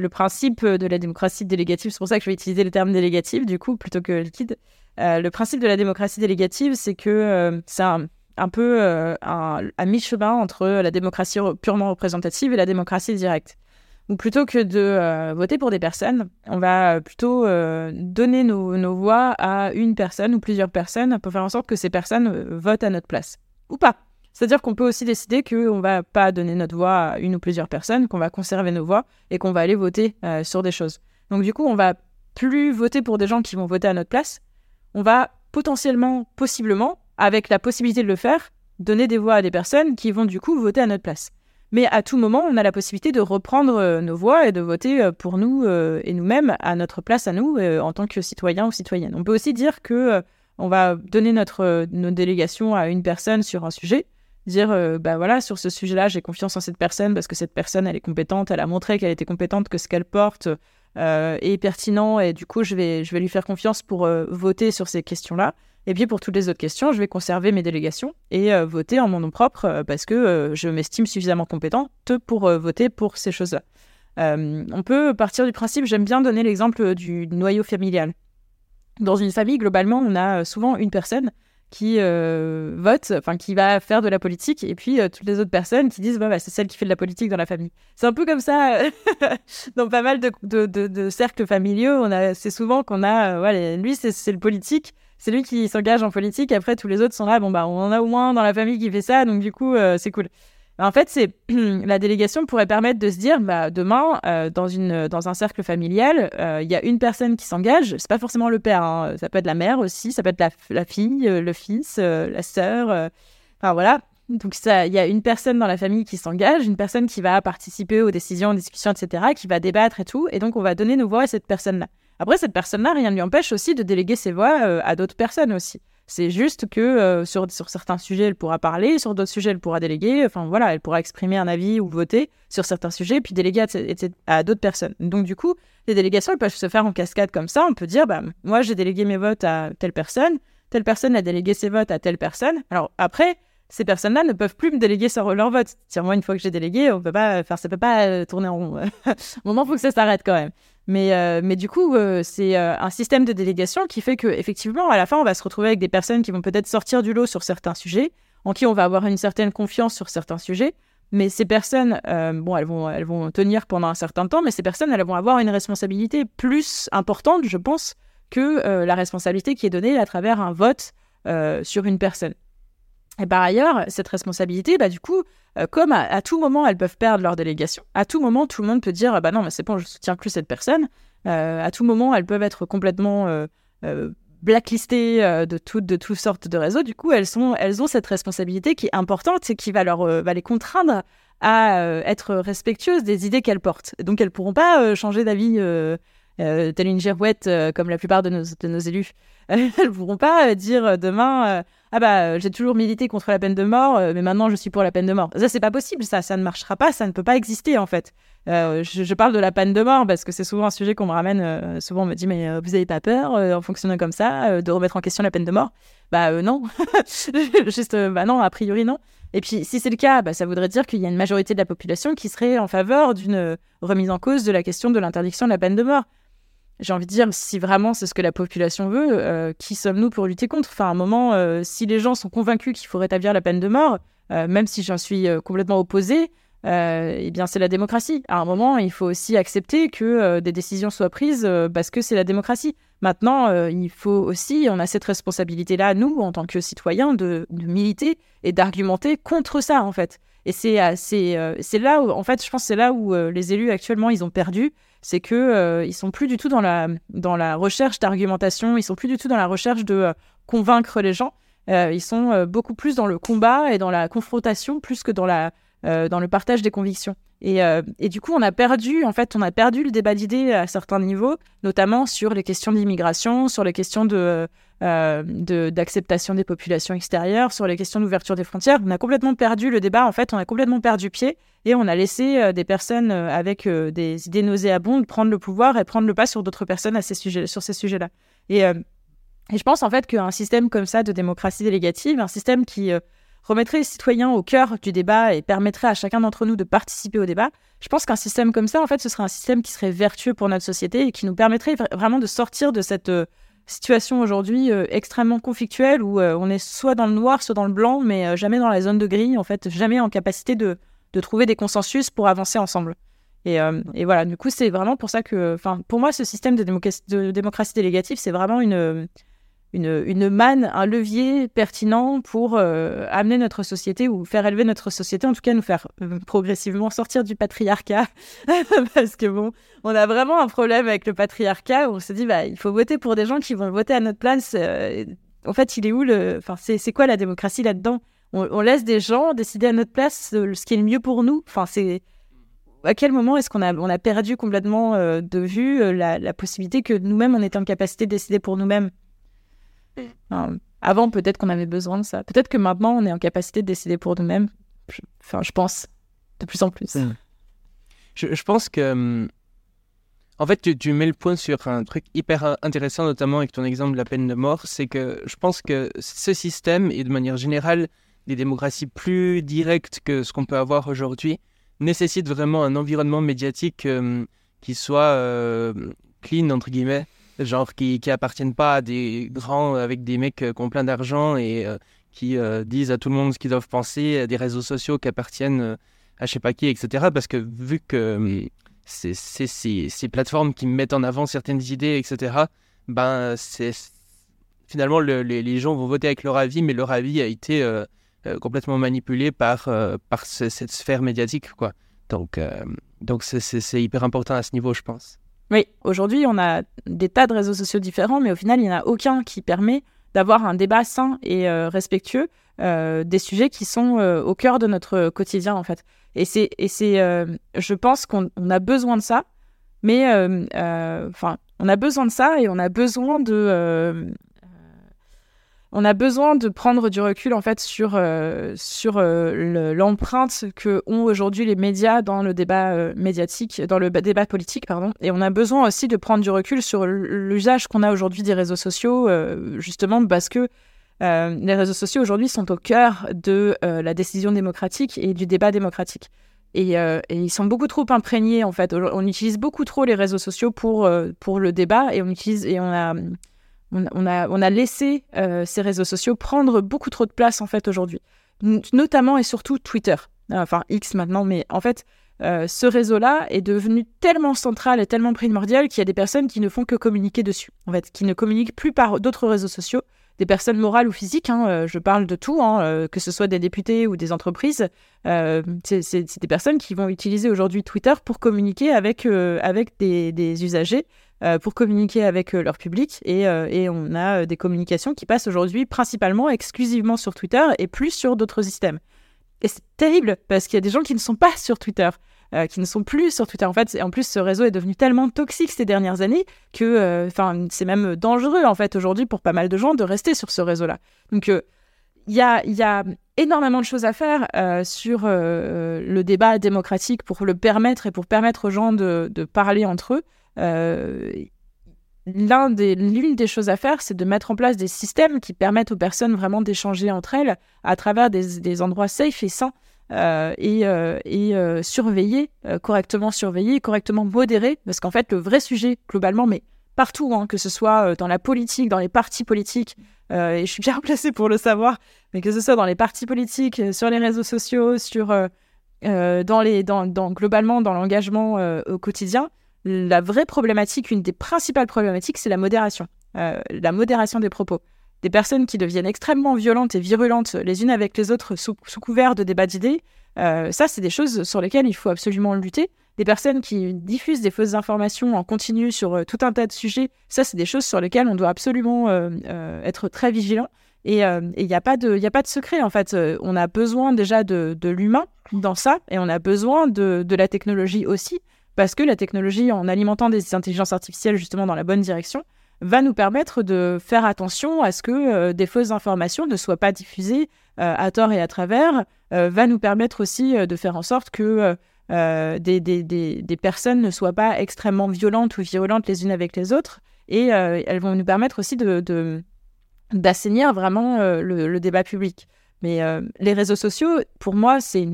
[SPEAKER 3] Le principe de la démocratie délégative, c'est pour ça que je vais utiliser le terme délégatif, du coup, plutôt que liquide. le principe de la démocratie délégative, c'est que c'est un un peu à mi-chemin entre la démocratie purement représentative et la démocratie directe. Ou plutôt que de voter pour des personnes, on va plutôt donner nos, voix à une personne ou plusieurs personnes pour faire en sorte que ces personnes votent à notre place. Ou pas. C'est-à-dire qu'on peut aussi décider qu'on ne va pas donner notre voix à une ou plusieurs personnes, qu'on va conserver nos voix et qu'on va aller voter euh, sur des choses. Donc du coup, on va plus voter pour des gens qui vont voter à notre place. On va potentiellement, possiblement, avec la possibilité de le faire, donner des voix à des personnes qui vont du coup voter à notre place. Mais à tout moment, on a la possibilité de reprendre euh, nos voix et de voter euh, pour nous et nous-mêmes à notre place à nous en tant que citoyens ou citoyennes. On peut aussi dire que on va donner notre, nos délégations à une personne sur un sujet dire euh, bah voilà sur ce sujet-là j'ai confiance en cette personne parce que cette personne elle est compétente elle a montré qu'elle était compétente que ce qu'elle porte euh, est pertinent et du coup je vais je vais lui faire confiance pour euh, voter sur ces questions-là. Et puis pour toutes les autres questions je vais conserver mes délégations et voter en mon nom propre parce que je m'estime suffisamment compétente pour voter pour ces choses-là. On peut partir du principe j'aime bien donner l'exemple du noyau familial. Dans une famille globalement on a souvent une personne qui euh, vote, enfin qui va faire de la politique, et puis euh, toutes les autres personnes qui disent bah, c'est celle qui fait de la politique dans la famille. C'est un peu comme ça dans pas mal de, cercles familiaux. C'est souvent qu'on a, euh, lui c'est, le politique, c'est lui qui s'engage en politique. Après tous les autres sont là, bon bah on en a au moins dans la famille qui fait ça, donc du coup c'est cool. En fait, c'est la délégation pourrait permettre de se dire, bah, demain, euh, dans, une, dans un cercle familial, euh, il y a une personne qui s'engage. C'est pas forcément le père, hein. ça peut être la mère aussi, ça peut être la, fille, euh, le fils, la sœur. Enfin voilà. Donc il y a une personne dans la famille qui s'engage, une personne qui va participer aux décisions, aux discussions, etc., qui va débattre et tout. Et donc on va donner nos voix à cette personne-là. Après, cette personne-là, rien ne lui empêche aussi de déléguer ses voix à d'autres personnes aussi. C'est juste que euh, sur, sur certains sujets, elle pourra parler, sur d'autres sujets, elle pourra déléguer. Enfin voilà, elle pourra exprimer un avis ou voter sur certains sujets, puis déléguer à, d'autres personnes. Donc du coup, les délégations, elles peuvent se faire en cascade comme ça. On peut dire, bah, moi, j'ai délégué mes votes à telle personne, telle personne a délégué ses votes à telle personne. Alors après, ces personnes-là ne peuvent plus me déléguer leur vote. Moi, une fois que j'ai délégué, on peut pas faire, ça peut pas euh, tourner en rond. Au moment, il faut que ça s'arrête quand même. Mais, euh, mais du coup, euh, c'est un système de délégation qui fait que effectivement, à la fin, on va se retrouver avec des personnes qui vont peut-être sortir du lot sur certains sujets, en qui on va avoir une certaine confiance sur certains sujets. Mais ces personnes, bon, elles vont, elles vont tenir pendant un certain temps, mais ces personnes, elles vont avoir une responsabilité plus importante, je pense, que la responsabilité qui est donnée à travers un vote sur une personne. Et par ailleurs, cette responsabilité, bah, du coup, euh, comme à, tout moment, elles peuvent perdre leur délégation, à tout moment, tout le monde peut dire bah non, mais c'est bon, je soutiens plus cette personne. Euh, à tout moment, elles peuvent être complètement euh, blacklistées de, toutes de toutes sortes de réseaux. Du coup, elles, sont, elles ont cette responsabilité qui est importante et qui va, leur, va les contraindre à être respectueuses des idées qu'elles portent. Donc, elles pourront pas changer d'avis telle une girouette comme la plupart de nos, de nos élus. elles ne pourront pas dire demain ah bah euh, j'ai toujours milité contre la peine de mort, euh, mais maintenant je suis pour la peine de mort. Ça c'est pas possible, ça, ça ne marchera pas, ça ne peut pas exister en fait. Euh, je, parle de la peine de mort parce que c'est souvent un sujet qu'on me ramène. souvent on me dit mais vous avez pas peur en fonctionnant comme ça de remettre en question la peine de mort? Bah non, juste bah non, a priori non. Et puis si c'est le cas, bah, ça voudrait dire qu'il y a une majorité de la population qui serait en faveur d'une remise en cause de la question de l'interdiction de la peine de mort j'ai envie de dire, si vraiment c'est ce que la population veut, euh, qui sommes-nous pour lutter contre? Enfin, à un moment, euh, si les gens sont convaincus qu'il faut rétablir la peine de mort, euh, même si j'en suis complètement opposé, eh bien, c'est la démocratie. À un moment, il faut aussi accepter que des décisions soient prises parce que c'est la démocratie. Maintenant, il faut aussi, on a cette responsabilité-là, nous, en tant que citoyens, de militer et d'argumenter contre ça, en fait. Et c'est c'est là où, en fait, je pense, c'est là où les élus actuellement, ils ont perdu c'est que euh, ils sont plus du tout dans la recherche d'argumentation, ils sont plus du tout dans la recherche de euh, convaincre les gens. Euh, ils sont beaucoup plus dans le combat et dans la confrontation plus que dans le partage des convictions. Et, et, du coup, on a perdu, en fait, on a perdu le débat d'idées à certains niveaux, notamment sur les questions d'immigration, sur les questions de, d'acceptation des populations extérieures, sur les questions d'ouverture des frontières. On a complètement perdu le débat, en fait, on a complètement perdu pied et on a laissé euh, des personnes euh, avec euh, des idées nauséabondes prendre le pouvoir et prendre le pas sur d'autres personnes à ces sujets, sur ces sujets-là. Et, et, je pense en fait qu'un système comme ça de démocratie délégative, un système qui remettrait les citoyens au cœur du débat et permettrait à chacun d'entre nous de participer au débat, je pense qu'un système comme ça, en fait, ce serait un système qui serait vertueux pour notre société et qui nous permettrait vraiment de sortir de cette situation aujourd'hui extrêmement conflictuelle où on est soit dans le noir, soit dans le blanc, mais jamais dans la zone de gris, en fait, jamais en capacité de, de trouver des consensus pour avancer ensemble. Et, voilà, du coup, c'est vraiment pour ça que, pour moi, ce système de démocratie délégative, c'est vraiment une, une, manne, un levier pertinent pour euh, amener notre société ou faire élever notre société, en tout cas nous faire euh, progressivement sortir du patriarcat. Parce que bon, on a vraiment un problème avec le patriarcat où on se dit, bah, il faut voter pour des gens qui vont voter à notre place. Euh, en fait, il est où le. Enfin, c'est quoi la démocratie là-dedans? On, laisse des gens décider à notre place ce qui est le mieux pour nous? Enfin, c'est. À quel moment est-ce qu'on a, on a perdu complètement de vue la, la possibilité que nous-mêmes, on était en capacité de décider pour nous-mêmes? Avant, peut-être qu'on avait besoin de ça. Peut-être que maintenant, on est en capacité de décider pour nous-mêmes. Enfin, je pense de plus en plus.
[SPEAKER 1] Je, pense que. Hum, en fait, tu, mets le point sur un truc hyper intéressant, notamment avec ton exemple de la peine de mort. C'est que je pense que ce système, et de manière générale, des démocraties plus directes que ce qu'on peut avoir aujourd'hui, nécessite vraiment un environnement médiatique hum, qui soit euh, clean, entre guillemets genre qui, qui appartiennent pas à des grands avec des mecs euh, qui ont plein d'argent et euh, qui euh, disent à tout le monde ce qu'ils doivent penser, à des réseaux sociaux qui appartiennent à je sais pas qui, etc. Parce que vu que c'est ces plateformes qui mettent en avant certaines idées, etc., ben c'est finalement les, gens vont voter avec leur avis, mais leur avis a été complètement manipulé par, par cette sphère médiatique, quoi. Donc, donc c'est hyper important à ce niveau, je pense.
[SPEAKER 3] Oui, aujourd'hui, on a des tas de réseaux sociaux différents, mais au final, il n'y en a aucun qui permet d'avoir un débat sain et euh, respectueux euh, des sujets qui sont euh, au cœur de notre quotidien, en fait. Et c'est, et c'est, je pense qu'on a besoin de ça, mais enfin, on a besoin de ça et on a besoin de on a besoin de prendre du recul en fait sur, euh, sur euh, l'empreinte que ont aujourd'hui les médias dans le débat euh, médiatique, dans le débat politique, pardon. Et on a besoin aussi de prendre du recul sur l'usage qu'on a aujourd'hui des réseaux sociaux, justement parce que les réseaux sociaux aujourd'hui sont au cœur de la décision démocratique et du débat démocratique. Et, et, ils sont beaucoup trop imprégnés en fait. On utilise beaucoup trop les réseaux sociaux pour, pour le débat et on utilise et on a on, a, on a laissé euh, ces réseaux sociaux prendre beaucoup trop de place en fait aujourd'hui, notamment et surtout Twitter, enfin X maintenant, mais en fait euh, ce réseau-là est devenu tellement central et tellement primordial qu'il y a des personnes qui ne font que communiquer dessus, en fait, qui ne communiquent plus par d'autres réseaux sociaux, des personnes morales ou physiques, hein, euh, je parle de tout, hein, que ce soit des députés ou des entreprises, c'est des personnes qui vont utiliser aujourd'hui Twitter pour communiquer avec, avec des, usagers euh, pour communiquer avec euh, leur public. Et, euh, on a des communications qui passent aujourd'hui principalement, exclusivement sur Twitter et plus sur d'autres systèmes. Et c'est terrible parce qu'il y a des gens qui ne sont pas sur Twitter. qui ne sont plus sur Twitter. En fait, en plus, ce réseau est devenu tellement toxique ces dernières années que, c'est même dangereux en fait aujourd'hui pour pas mal de gens de rester sur ce réseau-là. Donc, il y a, énormément de choses à faire sur le débat démocratique pour le permettre et pour permettre aux gens de parler entre eux. Euh, l'une des, choses à faire, c'est de mettre en place des systèmes qui permettent aux personnes vraiment d'échanger entre elles à travers des, endroits safe et sains euh, et, euh, surveiller, correctement surveiller, correctement modérer, parce qu'en fait, le vrai sujet, globalement, mais partout, hein, que ce soit dans la politique, dans les partis politiques, et je suis bien placée pour le savoir, mais que ce soit dans les partis politiques, sur les réseaux sociaux, dans les, globalement dans l'engagement au quotidien, la vraie problématique, une des principales problématiques, c'est la modération. Euh, la modération des propos. Des personnes qui deviennent extrêmement violentes et virulentes les unes avec les autres sous, couvert de débats d'idées, euh, ça, c'est des choses sur lesquelles il faut absolument lutter. Des personnes qui diffusent des fausses informations en continu sur euh, tout un tas de sujets, ça, c'est des choses sur lesquelles on doit absolument être très vigilant. Et il n'y a, pas de, secret, en fait. on a besoin déjà de, l'humain dans ça, et on a besoin de la technologie aussi parce que la technologie, en alimentant des intelligences artificielles justement dans la bonne direction, va nous permettre de faire attention à ce que euh, des fausses informations ne soient pas diffusées euh, à tort et à travers, euh, va nous permettre aussi de faire en sorte que des, personnes ne soient pas extrêmement violentes ou virulentes les unes avec les autres, et elles vont nous permettre aussi de, d'assainir vraiment le, débat public. Mais les réseaux sociaux, pour moi, c'est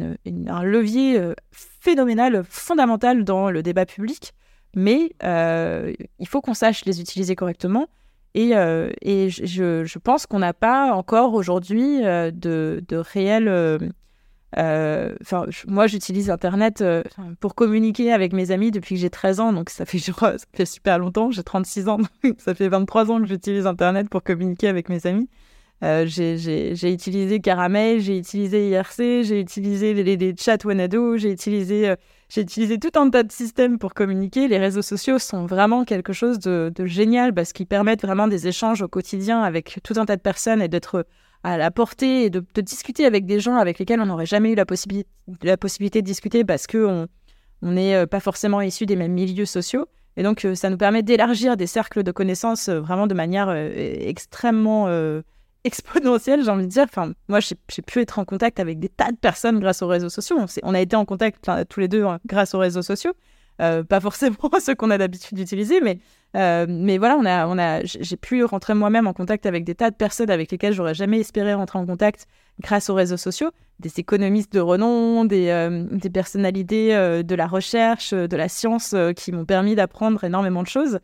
[SPEAKER 3] un levier phénoménal, fondamental dans le débat public, mais euh, il faut qu'on sache les utiliser correctement Et, et je, je, pense qu'on n'a pas encore aujourd'hui de, de réel euh, enfin, moi, j'utilise Internet euh, pour communiquer avec mes amis depuis que j'ai 13 ans, donc ça fait, je ça fait super longtemps. J'ai 36 ans, donc ça fait 23 ans que j'utilise Internet pour communiquer avec mes amis. Euh, j'ai utilisé Caramel, j'ai utilisé IRC, j'ai utilisé les, chats Wanado, j'ai utilisé, j'ai utilisé tout un tas de systèmes pour communiquer. Les réseaux sociaux sont vraiment quelque chose de, génial parce qu'ils permettent vraiment des échanges au quotidien avec tout un tas de personnes et d'être à la portée et de, discuter avec des gens avec lesquels on n'aurait jamais eu la, possibilité, de discuter parce qu'on n'est euh, pas forcément issus des mêmes milieux sociaux. Et donc, euh, ça nous permet d'élargir des cercles de connaissances euh, vraiment de manière extrêmement exponentielle, j'ai envie de dire. Enfin, moi, j'ai pu être en contact avec des tas de personnes grâce aux réseaux sociaux. On, on a été en contact tous les deux hein, grâce aux réseaux sociaux. pas forcément ceux qu'on a l'habitude d'utiliser, mais euh, mais voilà, on a, on a, j'ai pu rentrer moi-même en contact avec des tas de personnes avec lesquelles j'aurais jamais espéré rentrer en contact grâce aux réseaux sociaux, des économistes de renom, des, euh, personnalités euh, de la recherche, de la science qui m'ont permis d'apprendre énormément de choses.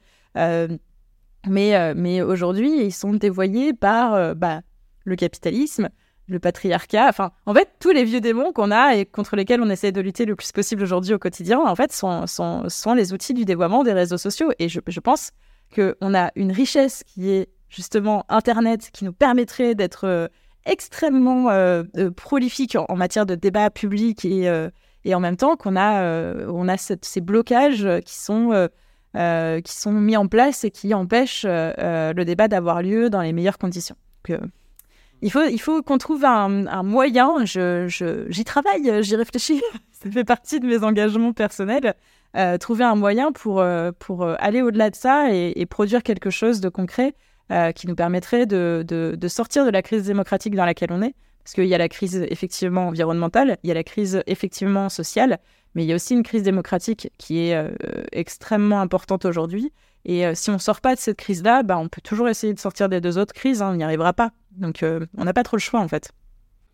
[SPEAKER 3] Mais mais aujourd'hui, ils sont dévoyés par bah, le capitalisme, le patriarcat, enfin, en fait, tous les vieux démons qu'on a et contre lesquels on essaie de lutter le plus possible aujourd'hui au quotidien, en fait, sont, les outils du dévoiement des réseaux sociaux. Et je, pense qu'on a une richesse qui est justement Internet, qui nous permettrait d'être euh, extrêmement euh, euh, prolifique en, matière de débat public et, en même temps qu'on a, on a ces blocages qui sont, qui sont mis en place et qui empêchent le débat d'avoir lieu dans les meilleures conditions. Il faut, qu'on trouve un, moyen. J'y travaille, j'y réfléchis. Ça fait partie de mes engagements personnels. Euh, trouver un moyen pour, euh, euh, aller au-delà de ça et, produire quelque chose de concret qui nous permettrait de, sortir de la crise démocratique dans laquelle on est. Parce qu'il y a la crise effectivement environnementale, il y a la crise effectivement sociale, mais il y a aussi une crise démocratique qui est extrêmement importante aujourd'hui. Et si on ne sort pas de cette crise-là, bah, on peut toujours essayer de sortir des deux autres crises, hein, on n'y arrivera pas. Donc euh, on n'a pas trop le choix en fait.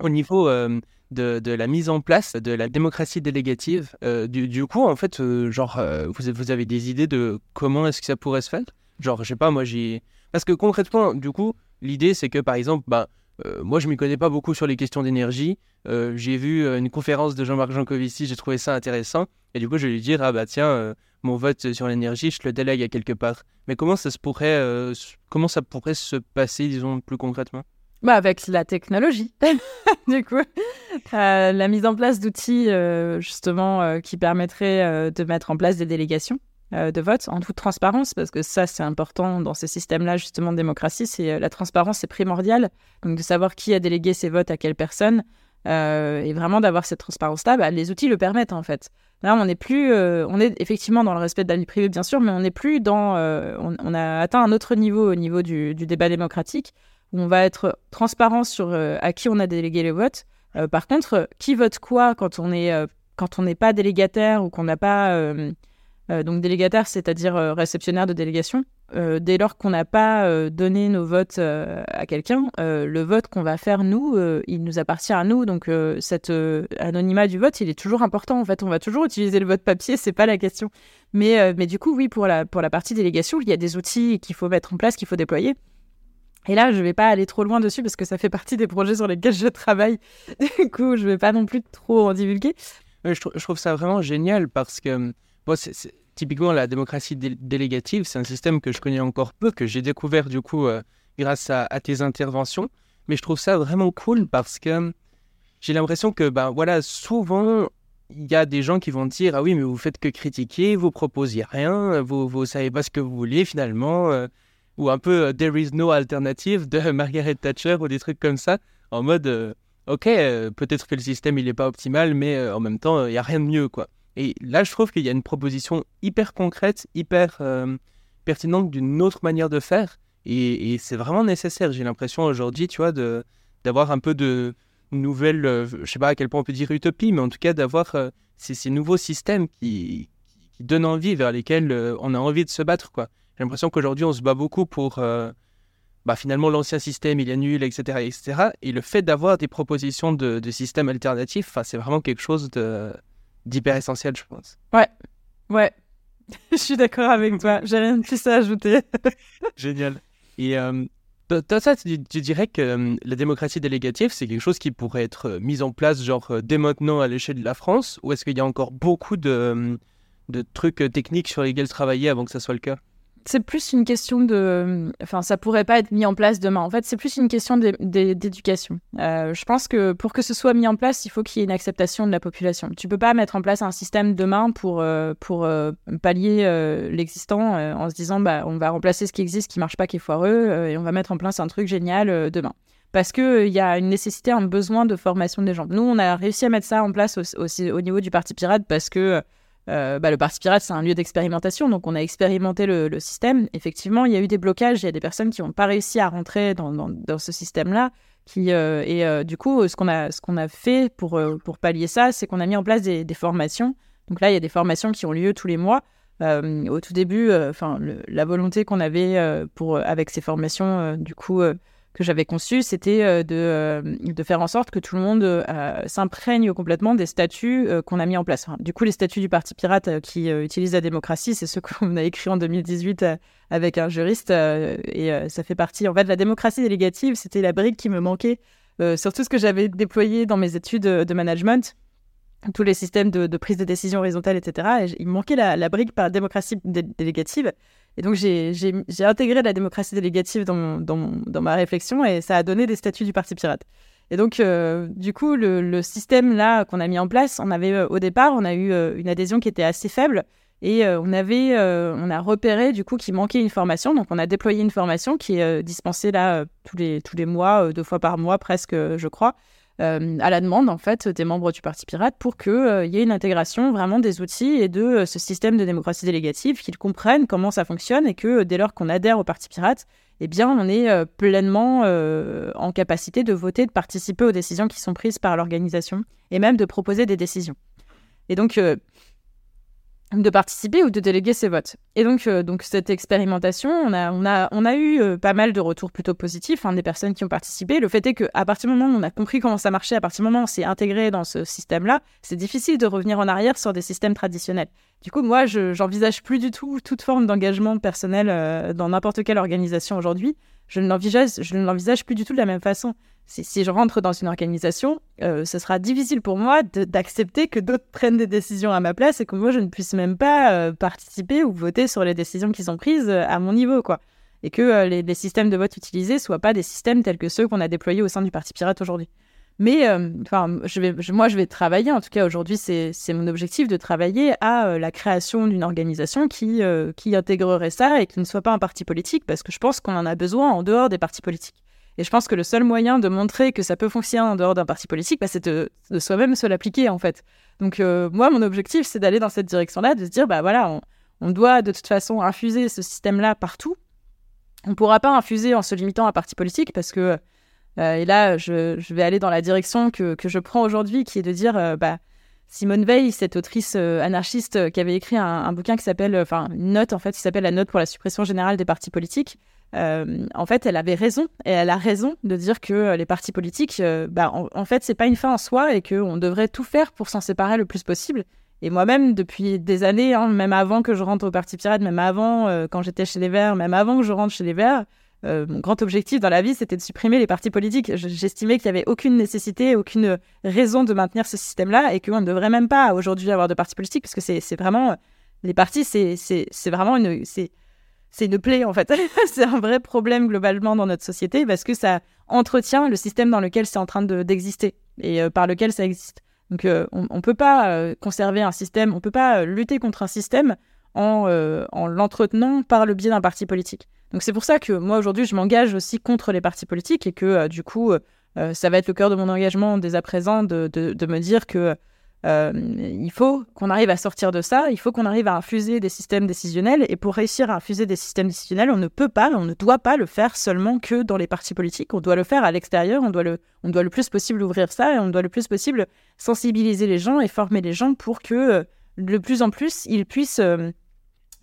[SPEAKER 1] Au niveau euh, de, la mise en place de la démocratie délégative, euh, du, coup en fait, genre vous, vous, avez des idées de comment est-ce que ça pourrait se faire? Genre je sais pas, moi j'ai... Parce que concrètement, du coup, l'idée c'est que par exemple, bah, moi, je ne m'y connais pas beaucoup sur les questions d'énergie. J'ai vu une conférence de Jean-Marc Jancovici, j'ai trouvé ça intéressant. Et du coup, je vais lui dire, ah bah tiens, mon vote sur l'énergie, je le délègue à quelque part. Mais comment ça se pourrait, euh, comment ça pourrait se passer, disons plus concrètement?
[SPEAKER 3] Bah avec la technologie, du coup, euh, la mise en place d'outils euh, justement qui permettraient de mettre en place des délégations de vote en toute transparence, parce que ça c'est important dans ces systèmes-là justement de démocratie, c'est la transparence c'est primordial, donc de savoir qui a délégué ses votes à quelle personne, et vraiment d'avoir cette transparence-là, bah, les outils le permettent en fait. Là, on n'est plus, euh, on est effectivement dans le respect de la vie privée, bien sûr, mais on n'est plus dans, euh, on, a atteint un autre niveau au niveau du, débat démocratique, où on va être transparent sur euh, à qui on a délégué les votes. par contre, qui vote quoi quand on est, quand on n'est pas délégataire ou qu'on n'a pas, donc délégataire, c'est-à-dire réceptionnaire de délégation, euh, dès lors qu'on n'a pas euh, donné nos votes euh, à quelqu'un, le vote qu'on va faire nous, il nous appartient à nous. Donc cet anonymat du vote, il est toujours important. En fait, on va toujours utiliser le vote papier, c'est pas la question. Mais, mais du coup, oui, pour la, pour la partie délégation, il y a des outils qu'il faut mettre en place, qu'il faut déployer. Et là, je vais pas aller trop loin dessus parce que ça fait partie des projets sur lesquels je travaille. Du coup, je vais pas non plus trop en divulguer.
[SPEAKER 1] Je, je trouve ça vraiment génial parce que bon, c'est typiquement la démocratie délégative, c'est un système que je connais encore peu, que j'ai découvert du coup euh, grâce à, tes interventions. Mais je trouve ça vraiment cool parce que j'ai l'impression que ben voilà, souvent il y a des gens qui vont dire ah oui mais vous faites que critiquer, vous proposez rien, vous vous savez pas ce que vous voulez finalement, euh, ou un peu euh, there is no alternative de Margaret Thatcher ou des trucs comme ça, en mode ok peut-être que le système il est pas optimal mais en même temps il y a rien de mieux quoi. Et là, je trouve qu'il y a une proposition hyper concrète, hyper euh, pertinente d'une autre manière de faire. Et, c'est vraiment nécessaire, j'ai l'impression aujourd'hui, tu vois, d'avoir un peu de nouvelles, euh, je sais pas à quel point on peut dire utopie, mais en tout cas d'avoir euh, ces, nouveaux systèmes qui, donnent envie, vers lesquels on a envie de se battre. J'ai l'impression qu'aujourd'hui, on se bat beaucoup pour, bah, finalement, l'ancien système, il est nul, etc., etc. Et le fait d'avoir des propositions de, de systèmes alternatifs, c'est vraiment quelque chose de d'hyper essentiel, je pense.
[SPEAKER 3] Ouais, ouais. je suis d'accord avec toi. J'ai rien de plus à ajouter.
[SPEAKER 1] Génial. Et toi, ça, tu, dirais que la démocratie délégative, c'est quelque chose qui pourrait être mis en place, genre, dès maintenant à l'échelle de la France Ou est-ce qu'il y a encore beaucoup de, de trucs techniques sur lesquels travailler avant que ça soit le cas?
[SPEAKER 3] C'est plus une question de. Enfin, ça pourrait pas être mis en place demain. En fait, c'est plus une question d'éducation. Euh, je pense que pour que ce soit mis en place, il faut qu'il y ait une acceptation de la population. Tu peux pas mettre en place un système demain pour, euh, pour euh, pallier l'existant en se disant bah, on va remplacer ce qui existe, qui marche pas, qui est foireux, et on va mettre en place un truc génial demain. Parce qu'il y a une nécessité, un besoin de formation des gens. Nous, on a réussi à mettre ça en place aussi au niveau du Parti Pirate parce que euh, bah, le Parti Pirate, c'est un lieu d'expérimentation, donc on a expérimenté le, système. Effectivement, il y a eu des blocages, il y a des personnes qui n'ont pas réussi à rentrer dans, ce système-là. Euh, et euh, du coup, ce qu'on a, fait pour, pallier ça, c'est qu'on a mis en place des, formations. Donc là, il y a des formations qui ont lieu tous les mois. au tout début, enfin, la volonté qu'on avait avec ces formations, du coup, que j'avais conçu, c'était euh, de, euh, de, faire en sorte que tout le monde euh, s'imprègne complètement des statuts qu'on a mis en place. du coup, les statuts du Parti Pirate qui utilisent la démocratie, c'est ceux qu'on a écrits en 2018 avec un juriste. et ça fait partie, en fait, de la démocratie délégative, c'était la brique qui me manquait sur tout ce que j'avais déployé dans mes études de management tous les systèmes de, prise de décision horizontale, etc. Et il manquait la, la brique par démocratie délégative. Et donc, j'ai intégré la démocratie délégative dans, ma réflexion et ça a donné des statuts du Parti pirate. Et donc, euh, du coup, le, système là qu'on a mis en place, on avait euh, au départ, on a eu euh, une adhésion qui était assez faible et on avait, on a repéré du coup qu'il manquait une formation. Donc, on a déployé une formation qui est dispensée là tous les tous les mois, deux fois par mois presque, je crois. Euh, à la demande en fait des membres du Parti Pirate pour qu'il euh, y ait une intégration vraiment des outils et de euh, ce système de démocratie délégative, qu'ils comprennent comment ça fonctionne et que dès lors qu'on adhère au Parti Pirate, eh bien, on est pleinement en capacité de voter, de participer aux décisions qui sont prises par l'organisation et même de proposer des décisions. Et donc, de participer ou de déléguer ses votes. Et donc, euh, donc cette expérimentation, on a, on a, on a eu euh, pas mal de retours plutôt positifs hein, des personnes qui ont participé. Le fait est qu'à partir du moment où on a compris comment ça marchait, à partir du moment où on s'est intégré dans ce système-là, c'est difficile de revenir en arrière sur des systèmes traditionnels. Du coup, moi, je j'envisage plus du tout toute forme d'engagement personnel euh, dans n'importe quelle organisation aujourd'hui. Je ne l'envisage plus du tout de la même façon si, je rentre dans une organisation, euh, ce sera difficile pour moi d'accepter que d'autres prennent des décisions à ma place et que moi, je ne puisse même pas euh, participer ou voter sur les décisions qui sont prises à mon niveau, quoi. Et que les, systèmes de vote utilisés soient pas des systèmes tels que ceux qu'on a déployés au sein du Parti Pirate aujourd'hui. Mais vais, moi, je vais travailler. En tout cas, aujourd'hui, c'est mon objectif de travailler à la création d'une organisation qui, qui intégrerait ça et qui ne soit pas un parti politique, parce que je pense qu'on en a besoin en dehors des partis politiques. Et je pense que le seul moyen de montrer que ça peut fonctionner en dehors d'un parti politique, bah, c'est de, soi-même se l'appliquer, en fait. Donc, euh, moi, mon objectif, c'est d'aller dans cette direction-là, de se dire, bah voilà, on, doit de toute façon infuser ce système-là partout. On ne pourra pas infuser en se limitant à un parti politique, parce que, euh, et là, je, vais aller dans la direction que, je prends aujourd'hui, qui est de dire, euh, bah, Simone Veil, cette autrice anarchiste qui avait écrit un, bouquin qui s'appelle, enfin, une note, en fait, qui s'appelle La note pour la suppression générale des partis politiques. Euh, en fait, elle avait raison, et elle a raison de dire que euh, les partis politiques, euh, bah, en, fait, c'est pas une fin en soi et qu'on devrait tout faire pour s'en séparer le plus possible. Et moi-même, depuis des années, hein, même avant que je rentre au Parti Pirate, même avant, quand j'étais chez les Verts, même avant que je rentre chez les Verts, mon grand objectif dans la vie, c'était de supprimer les partis politiques. J'estimais qu'il n'y avait aucune nécessité, aucune raison de maintenir ce système-là et qu'on ne devrait même pas aujourd'hui avoir de partis politiques parce que c'est vraiment. Les partis, c'est vraiment une c'est une plaie en fait. c'est un vrai problème globalement dans notre société parce que ça entretient le système dans lequel c'est en train d'exister et euh, par lequel ça existe. Donc euh, on ne peut pas euh, conserver un système, on ne peut pas lutter contre un système en, en l'entretenant par le biais d'un parti politique. Donc c'est pour ça que moi aujourd'hui je m'engage aussi contre les partis politiques et que du coup ça va être le cœur de mon engagement dès à présent de, de, me dire que euh, il faut qu'on arrive à sortir de ça, il faut qu'on arrive à infuser des systèmes décisionnels. Et pour réussir à infuser des systèmes décisionnels, on ne peut pas, on ne doit pas le faire seulement que dans les partis politiques. On doit le faire à l'extérieur, on, doit le, on doit le plus possible ouvrir ça et on doit le plus possible sensibiliser les gens et former les gens pour que euh, de plus en plus ils puissent, euh,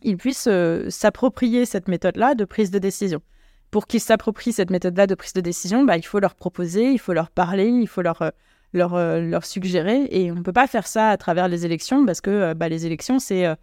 [SPEAKER 3] ils puissent s'approprier cette méthode-là de prise de décision. Pour qu'ils s'approprient cette méthode-là de prise de décision, bah, il faut leur proposer, il faut leur parler, il faut leur leur, euh, leur suggérer. Et on ne peut pas faire ça à travers les élections parce que euh, bah, les élections, c'est. Euh,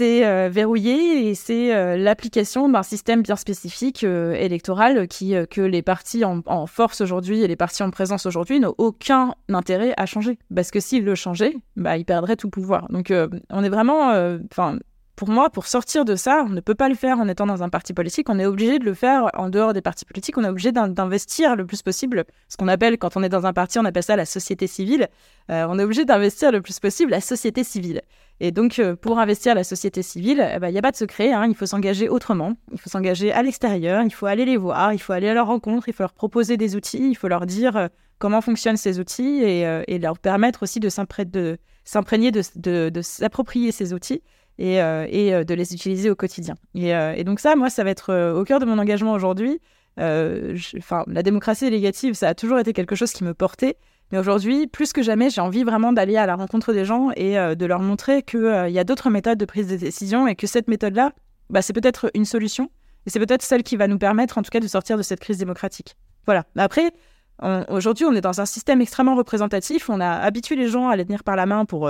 [SPEAKER 3] euh, verrouillé et c'est euh, l'application d'un système bien spécifique euh, électoral qui que les partis en, en force aujourd'hui et les partis en présence aujourd'hui n'ont aucun intérêt à changer parce que s'ils le changeaient, bah ils perdraient tout pouvoir. Donc on est vraiment, enfin pour moi, pour sortir de ça, on ne peut pas le faire en étant dans un parti politique. On est obligé de le faire en dehors des partis politiques. On est obligé d'investir le plus possible. Ce qu'on appelle, quand on est dans un parti, on appelle ça la société civile. Euh, on est obligé d'investir le plus possible la société civile. Et donc, euh, pour investir la société civile, eh ben, il n'y a pas de secret. Hein. il faut s'engager autrement. Il faut s'engager à l'extérieur. Il faut aller les voir. Il faut aller à leur rencontre. Il faut leur proposer des outils. Il faut leur dire euh, comment fonctionnent ces outils et, leur permettre aussi de s'imprégner, de, de s'approprier ces outils et, euh, euh, de les utiliser au quotidien. Et, euh, et, donc ça, moi, ça va être au cœur de mon engagement aujourd'hui. Enfin, la démocratie délégative, ça a toujours été quelque chose qui me portait. Mais aujourd'hui, plus que jamais, j'ai envie vraiment d'aller à la rencontre des gens et de leur montrer qu'il y a d'autres méthodes de prise de décision et que cette méthode-là, bah, c'est peut-être une solution et c'est peut-être celle qui va nous permettre, en tout cas, de sortir de cette crise démocratique. Voilà. Après, aujourd'hui, on est dans un système extrêmement représentatif. On a habitué les gens à les tenir par la main pour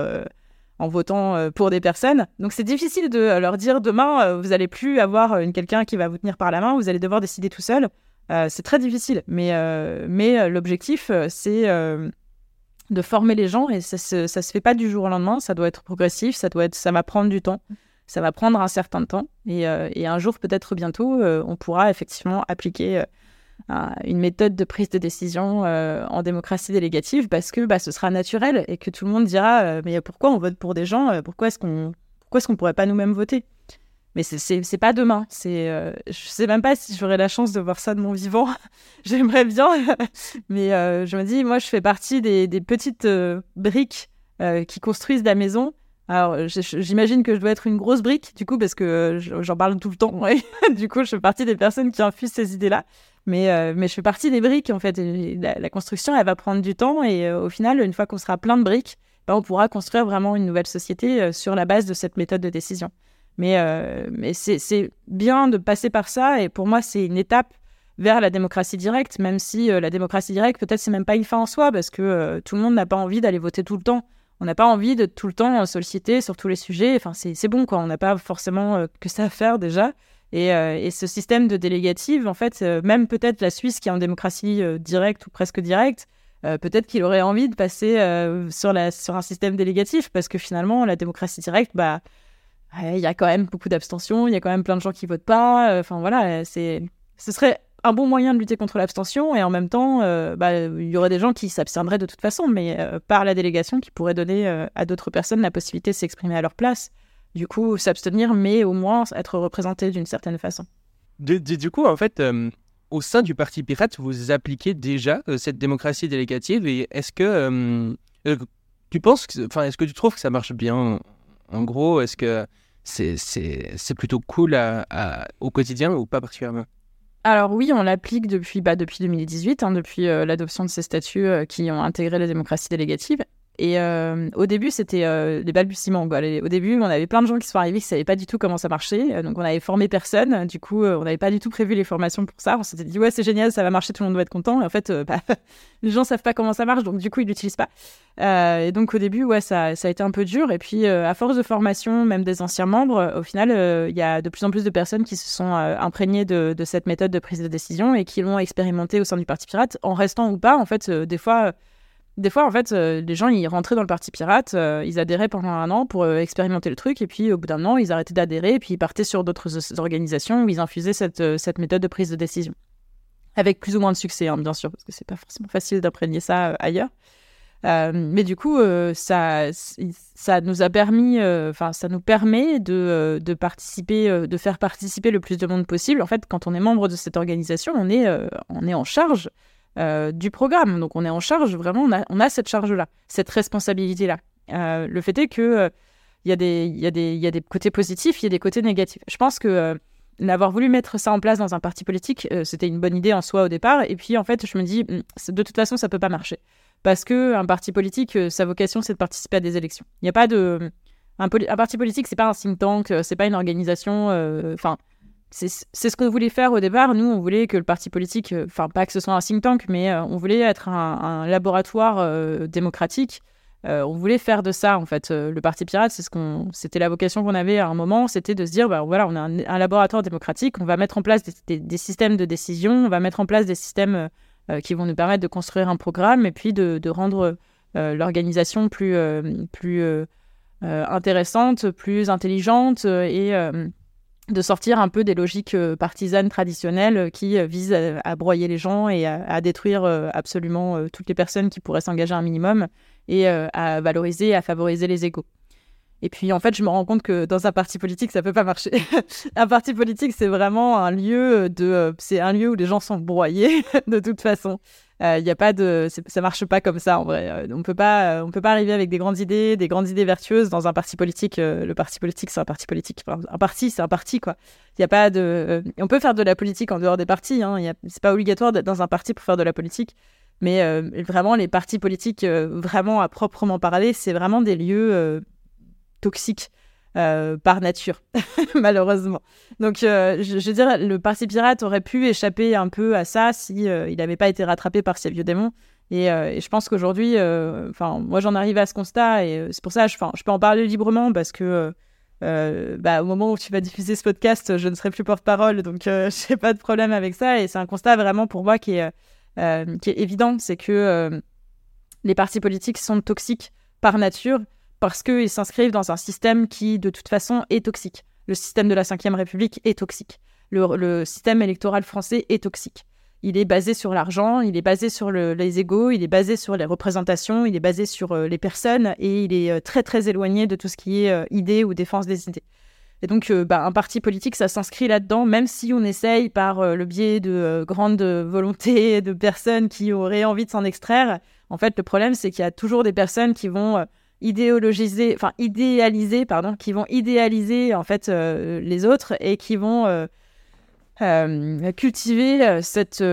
[SPEAKER 3] en votant euh, pour des personnes. Donc c'est difficile de leur dire demain, euh, vous n'allez plus avoir quelqu'un qui va vous tenir par la main, vous allez devoir décider tout seul. Euh, c'est très difficile, mais, mais l'objectif, c'est de former les gens et ça se, ça se fait pas du jour au lendemain, ça doit être progressif, ça, doit être, ça va prendre du temps, ça va prendre un certain temps. Et, et un jour, peut-être bientôt, on pourra effectivement appliquer une méthode de prise de décision euh, en démocratie délégative parce que bah, ce sera naturel et que tout le monde dira euh, mais pourquoi on vote pour des gens euh, pourquoi est-ce qu'on pourquoi est-ce qu'on pourrait pas nous-mêmes voter? Mais c'est pas demain. C'est je sais même pas si j'aurai la chance de voir ça de mon vivant. J'aimerais bien. Mais je me dis moi je fais partie des, des petites briques qui construisent la maison alors, j'imagine que je dois être une grosse brique, du coup, parce que j'en parle tout le temps. du coup, je fais partie des personnes qui infusent ces idées-là. Mais, euh, mais je fais partie des briques, en fait. la, construction, elle va prendre du temps. Et euh, au final, une fois qu'on sera plein de briques, ben, on pourra construire vraiment une nouvelle société euh, sur la base de cette méthode de décision. Mais, mais c'est bien de passer par ça. Et pour moi, c'est une étape vers la démocratie directe, même si la démocratie directe, peut-être, c'est même pas une fin en soi, parce que tout le monde n'a pas envie d'aller voter tout le temps. On n'a pas envie de tout le temps solliciter sur tous les sujets. Enfin, c'est bon, quoi. On n'a pas forcément que ça à faire déjà. Euh, et, ce système de délégative, en fait, euh, même peut-être la Suisse qui est en démocratie euh, directe ou presque directe, peut-être qu'il aurait envie de passer sur, la, sur un système délégatif parce que finalement, la démocratie directe, bah, il y a quand même beaucoup d'abstention, il y a quand même plein de gens qui votent pas. Enfin voilà, c'est, ce serait un bon moyen de lutter contre l'abstention et en même temps, bah, il y aurait des gens qui s'abstiendraient de toute façon, mais par la délégation qui pourrait donner à d'autres personnes la possibilité de s'exprimer à leur place. Du coup s'abstenir, mais au moins être représenté d'une certaine façon.
[SPEAKER 1] Du, coup, en fait, euh, au sein du Parti Pirate, vous appliquez déjà euh, cette démocratie délégative et est-ce que euh, tu penses, enfin, est-ce que tu trouves que ça marche bien En gros, est-ce que c'est plutôt cool au quotidien ou pas particulièrement?
[SPEAKER 3] Alors oui, on l'applique depuis, bah, depuis 2018, hein, depuis l'adoption de ces statuts qui ont intégré la démocratie délégative. Et euh, au début, c'était euh, les balbutiements. Au début, on avait plein de gens qui sont arrivés qui ne savaient pas du tout comment ça marchait. Euh, donc, on avait formé personne. Du coup, on n'avait pas du tout prévu les formations pour ça. On s'était dit, ouais, c'est génial, ça va marcher, tout le monde va être content. Et en fait, bah, les gens ne savent pas comment ça marche. Donc, du coup, ils ne l'utilisent pas. et donc, au début, ouais, ça, a été un peu dur. Et puis, à force de formation, même des anciens membres, au final, il y a de plus en plus de personnes qui se sont imprégnées de, cette méthode de prise de décision et qui l'ont expérimentée au sein du Parti Pirate, en restant ou pas. En fait, des fois des fois, en fait, euh, les gens, ils rentraient dans le parti pirate, euh, ils adhéraient pendant un an pour euh, expérimenter le truc, et puis au bout d'un an, ils arrêtaient d'adhérer, et puis ils partaient sur d'autres organisations où ils infusaient cette, méthode de prise de décision. Avec plus ou moins de succès, hein, bien sûr, parce que c'est pas forcément facile d'imprégner ça ailleurs. mais du coup, ça, ça nous a permis, enfin, ça nous permet de, de, participer, de faire participer le plus de monde possible. En fait, quand on est membre de cette organisation, on est, on est en charge euh, du programme. Donc on est en charge, vraiment, on a, cette charge-là, cette responsabilité-là. Euh, le fait est que euh, il y, a des, y, a des, côtés positifs, il y a des côtés négatifs. Je pense que d'avoir voulu mettre ça en place dans un parti politique, c'était une bonne idée en soi au départ. Et puis en fait, je me dis, hmm, de toute façon, ça peut pas marcher. Parce que un parti politique, sa vocation, c'est de participer à des élections. Il n'y a pas de... Un, un parti politique, c'est pas un think tank, c'est pas une organisation... Enfin c'est ce qu'on voulait faire au départ. Nous, on voulait que le parti politique, euh, enfin pas que ce soit un think tank, mais euh, on voulait être un, laboratoire euh, démocratique on voulait faire de ça en fait. le Parti pirate, c'était la vocation qu'on avait à un moment, c'était de se dire, bah, voilà, on a un, laboratoire démocratique, on va mettre en place des, systèmes de décision, on va mettre en place des systèmes qui vont nous permettre de construire un programme et puis de, de rendre l'organisation plus, plus intéressante, plus intelligente et de sortir un peu des logiques euh, partisanes traditionnelles euh, qui euh, visent à, broyer les gens et à, détruire absolument toutes les personnes qui pourraient s'engager un minimum et à valoriser à favoriser les égaux. Et puis en fait, je me rends compte que dans un parti politique, ça peut pas marcher. un parti politique, c'est vraiment un lieu de, c'est un lieu où les gens sont broyés de toute façon. Il euh, y a pas de, ça marche pas comme ça en vrai. Euh, on peut pas, euh, on peut pas arriver avec des grandes idées, des grandes idées vertueuses dans un parti politique. le parti politique, c'est un parti politique. un parti, c'est un parti quoi. Il y a pas de, on peut faire de la politique en dehors des partis. Hein. C'est pas obligatoire d'être dans un parti pour faire de la politique. Mais vraiment, les partis politiques, vraiment à proprement parler, c'est vraiment des lieux toxiques. Euh, par nature, malheureusement. Donc, euh, je, veux dire, le Parti pirate aurait pu échapper un peu à ça si euh, il n'avait pas été rattrapé par ces vieux démons. Et, je pense qu'aujourd'hui, enfin, moi, j'en arrive à ce constat et c'est pour ça, je, je peux en parler librement parce que bah, au moment où tu vas diffuser ce podcast, je ne serai plus porte-parole, donc je n'ai pas de problème avec ça. Et c'est un constat vraiment pour moi qui est, qui est évident, c'est que les partis politiques sont toxiques par nature parce qu'ils s'inscrivent dans un système qui, de toute façon, est toxique. Le système de la Ve République est toxique. Le, système électoral français est toxique. Il est basé sur l'argent, il est basé sur les égaux, il est basé sur les représentations, il est basé sur euh, les personnes et il est euh, très très éloigné de tout ce qui est euh, idée ou défense des idées. Et donc, bah, un parti politique, ça s'inscrit là-dedans, même si on essaye par le biais de grandes volontés de personnes qui auraient envie de s'en extraire. En fait, le problème, c'est qu'il y a toujours des personnes qui vont idéologiser, enfin idéaliser, pardon, qui vont idéaliser en fait euh, les autres et qui vont euh, euh, cultiver cette,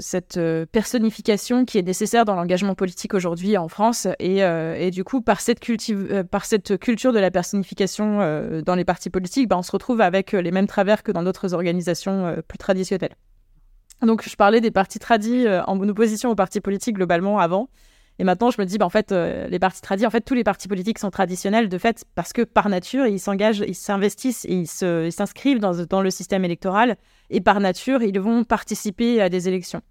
[SPEAKER 3] cette personnification qui est nécessaire dans l'engagement politique aujourd'hui en France. Et, et, du coup, par cette, culture de la personnification dans les partis politiques, bah, on se retrouve avec les mêmes travers que dans d'autres organisations plus traditionnelles. Donc, je parlais des partis tradis en opposition aux partis politiques globalement avant. Et maintenant, je me dis, bah, en fait, euh, les partis en fait, tous les partis politiques sont traditionnels de fait parce que par nature, ils s'engagent, ils s'investissent ils s'inscrivent dans, dans le système électoral et par nature, ils vont participer à des élections.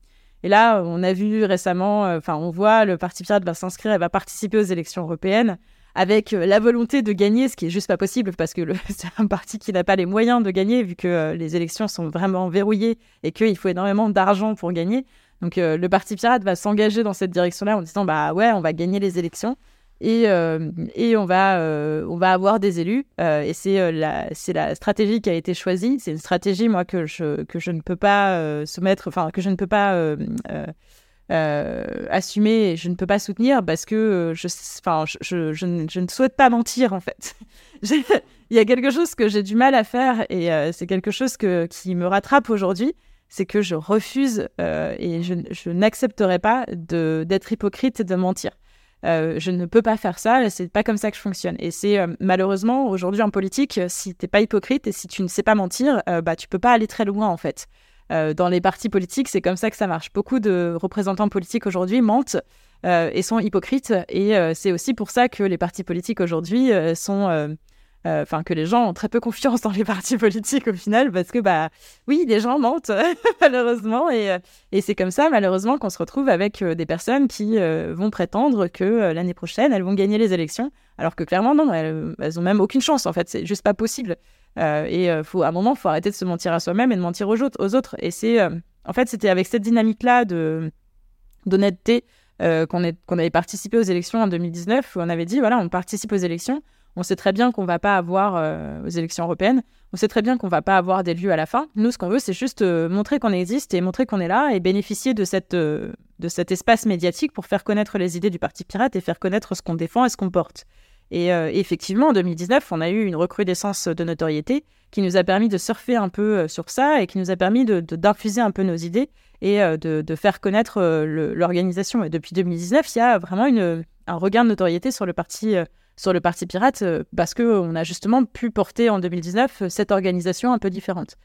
[SPEAKER 3] Et là, on a vu récemment, euh, enfin, on voit le Parti pirate va s'inscrire et va participer aux élections européennes avec euh, la volonté de gagner, ce qui est juste pas possible parce que c'est un parti qui n'a pas les moyens de gagner vu que les élections sont vraiment verrouillées et qu'il faut énormément d'argent pour gagner. Donc euh, le Parti pirate va s'engager dans cette direction-là en disant bah ouais, on va gagner les élections et, euh, et on, va, euh, on va avoir des élus. et c'est la, la stratégie qui a été choisie. C'est une stratégie, moi, que je, que je ne peux pas soumettre, enfin, que je ne peux pas assumer et je ne peux pas soutenir parce que je, je, je, ne, je, ne, souhaite pas mentir, en fait. Il y a quelque chose que j'ai du mal à faire et c'est quelque chose que, qui me rattrape aujourd'hui c'est que je refuse euh, et je, n'accepterai pas d'être hypocrite et de mentir. Euh, je ne peux pas faire ça, c'est pas comme ça que je fonctionne. Et c'est euh, malheureusement aujourd'hui en politique, si t'es pas hypocrite et si tu ne sais pas mentir, bah tu peux pas aller très loin en fait. dans les partis politiques, c'est comme ça que ça marche. Beaucoup de représentants politiques aujourd'hui mentent et sont hypocrites, et c'est aussi pour ça que les partis politiques aujourd'hui sont euh, enfin que les gens ont très peu confiance dans les partis politiques au final parce que bah oui les gens mentent malheureusement et, euh, et c'est comme ça malheureusement qu'on se retrouve avec euh, des personnes qui vont prétendre que l'année prochaine elles vont gagner les élections alors que clairement non elles, elles ont même aucune chance en fait c'est juste pas possible. Et faut à un moment faut arrêter de se mentir à soi-même et de mentir aux autres aux autres. Et c'est en fait c'était avec cette dynamique là de d'honnêteté qu'on qu'on avait participé aux élections en 2019 où on avait dit voilà on participe aux élections on sait très bien qu'on va pas avoir euh, aux élections européennes. On sait très bien qu'on va pas avoir des lieux à la fin. Nous, ce qu'on veut, c'est juste euh, montrer qu'on existe et montrer qu'on est là et bénéficier euh, de cet espace médiatique pour faire connaître les idées du Parti pirate et faire connaître ce qu'on défend et ce qu'on porte. Et effectivement, en 2019, on a eu une recrudescence de notoriété qui nous a permis de surfer un peu sur ça et qui nous a permis d'infuser un peu nos idées et de, faire connaître l'organisation. Et depuis 2019, il y a vraiment un regain de notoriété sur le parti sur le Parti pirate euh, parce qu'on a justement pu porter en 2019 euh, cette organisation un peu différente.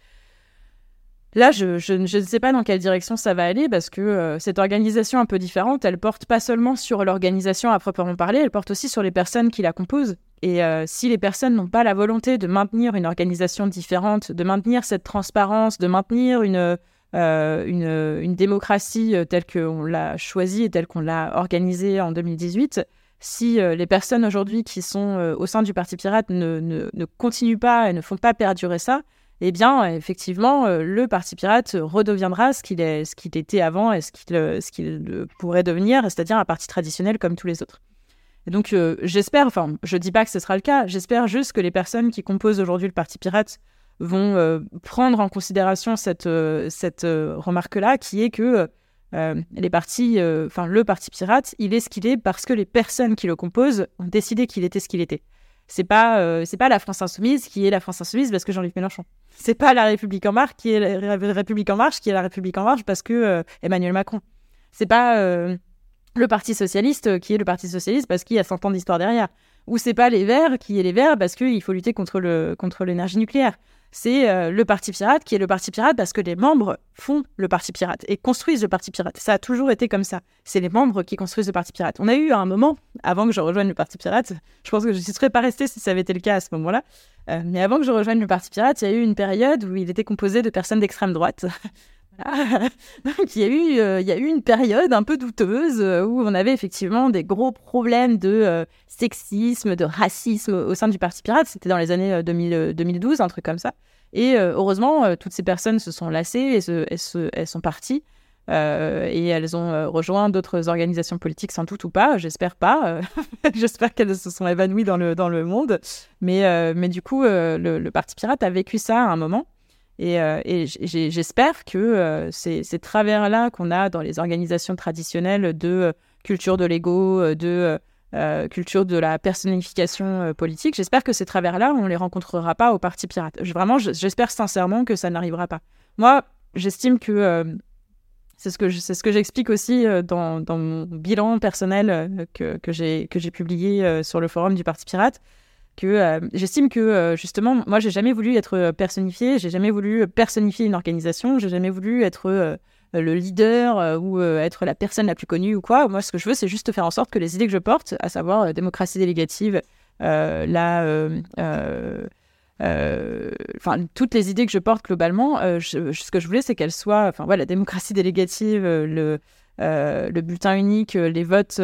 [SPEAKER 3] Là, je, ne sais pas dans quelle direction ça va aller parce que euh, cette organisation un peu différente, elle porte pas seulement sur l'organisation à proprement parler, elle porte aussi sur les personnes qui la composent. Et euh, si les personnes n'ont pas la volonté de maintenir une organisation différente, de maintenir cette transparence, de maintenir une, euh, une, une, démocratie telle qu'on l'a choisie et telle qu'on l'a organisée en 2018, si les personnes aujourd'hui qui sont au sein du Parti Pirate ne, ne, ne continuent pas et ne font pas perdurer ça, eh bien, effectivement, euh, le Parti pirate redeviendra ce qu'il était avant et ce qu'il, euh, pourrait devenir, c'est-à-dire un parti traditionnel comme tous les autres. Donc, euh, j'espère, enfin, je dis pas que ce sera le cas, j'espère juste que les personnes qui composent aujourd'hui le Parti pirate vont prendre en considération cette, cette remarque-là, qui est que les partis, enfin, le Parti pirate, il est ce qu'il est parce que les personnes qui le composent ont décidé qu'il était ce qu'il était. C'est pas, c'est pas la France insoumise qui est la France insoumise parce que Jean-Luc Mélenchon. C'est pas la République en marche qui est la République en marche qui est la République en marche parce que euh, Emmanuel Macron. C'est pas euh, le Parti socialiste qui est le Parti socialiste parce qu'il y a 100 ans d'histoire derrière. Ou c'est pas les Verts qui est les Verts parce qu'il faut lutter contre le contre l'énergie nucléaire c'est euh, le Parti Pirate qui est le Parti Pirate parce que les membres font le Parti Pirate et construisent le Parti Pirate. Ça a toujours été comme ça. C'est les membres qui construisent le Parti Pirate. On a eu un moment, avant que je rejoigne le Parti Pirate, je pense que je ne serais pas restée si ça avait été le cas à ce moment-là, euh, mais avant que je rejoigne le Parti Pirate, il y a eu une période où il était composé de personnes d'extrême droite. Donc il y, a eu, euh, il y a eu une période un peu douteuse euh, où on avait effectivement des gros problèmes de euh, sexisme, de racisme au sein du Parti Pirate. C'était dans les années 2000, 2012, un truc comme ça. Et heureusement, toutes ces personnes se sont lassées et elles, sont parties. et elles ont rejoint d'autres organisations politiques sans doute ou pas, j'espère pas. j'espère qu'elles se sont évanouies dans le, dans le monde. Mais, mais du coup, le, Parti Pirate a vécu ça à un moment. Et, euh, j'espère que euh, ces, travers-là qu'on a dans les organisations traditionnelles de euh, culture de l'ego, de culture de la personnification politique, j'espère que ces travers-là, on ne les rencontrera pas au Parti Pirate. vraiment, j'espère sincèrement que ça n'arrivera pas. Moi, j'estime que c'est ce que c'est ce que j'explique aussi dans, mon bilan personnel que, que j'ai publié sur le forum du Parti Pirate que euh, j'estime que euh, justement, moi, j'ai jamais voulu être euh, personnifié, j'ai jamais voulu personnifier une organisation, j'ai jamais voulu être le leader ou être la personne la plus connue ou quoi. Moi, ce que je veux, c'est juste faire en sorte que les idées que je porte, à savoir démocratie délégative, la enfin toutes les idées que je porte globalement, ce que je voulais, c'est qu'elles soient, enfin voilà, la démocratie délégative, le, le bulletin unique, les votes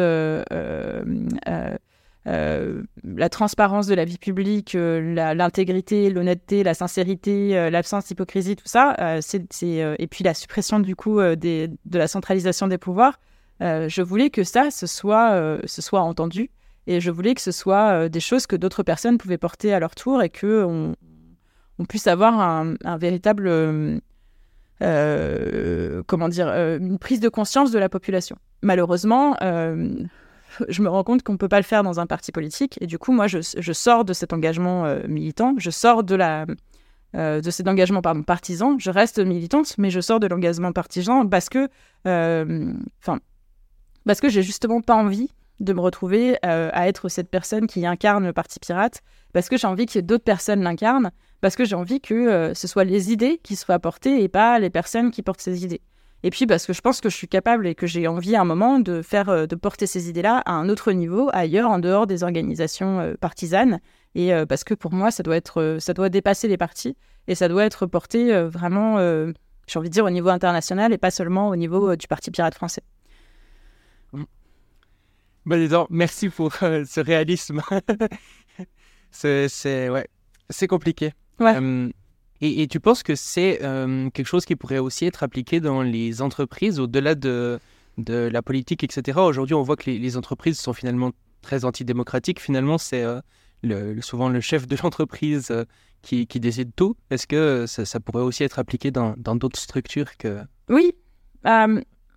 [SPEAKER 3] euh, la transparence de la vie publique, euh, l'intégrité, l'honnêteté, la sincérité, euh, l'absence d'hypocrisie, tout ça, et puis la suppression du coup de la centralisation des pouvoirs. je voulais que ça, ce soit, entendu, et je voulais que ce soit des choses que d'autres personnes pouvaient porter à leur tour et que on puisse avoir un, un véritable comment dire, une prise de conscience de la population. Malheureusement, je me rends compte qu'on ne peut pas le faire dans un parti politique. Et du coup, moi, je, sors de cet engagement euh, militant, je sors de, la, euh, de cet engagement partisan. Je reste militante, mais je sors de l'engagement partisan parce que, euh, enfin, parce que j'ai justement pas envie de me retrouver à être cette personne qui incarne le parti pirate, parce que j'ai envie que d'autres personnes l'incarnent, parce que j'ai envie que ce soit les idées qui soient apportées et pas les personnes qui portent ces idées. Et puis parce que je pense que je suis capable et que j'ai envie à un moment de faire, euh, de porter ces idées-là à un autre niveau, ailleurs, en dehors des organisations euh, partisanes. Et euh, parce que pour moi, ça doit être, ça doit dépasser les partis et ça doit être porté vraiment, j'ai envie de dire, au niveau international et pas seulement au niveau du Parti pirate français.
[SPEAKER 1] Bon, merci pour ce réalisme. c'est ouais, c'est compliqué.
[SPEAKER 3] Ouais.
[SPEAKER 1] Et, tu penses que c'est euh, quelque chose qui pourrait aussi être appliqué dans les entreprises au-delà de, de la politique, etc. Aujourd'hui, on voit que les, entreprises sont finalement très antidémocratiques. Finalement, c'est euh, souvent le chef de l'entreprise euh, qui, qui, décide tout. Est-ce que ça, ça, pourrait aussi être appliqué dans d'autres structures que...
[SPEAKER 3] Oui.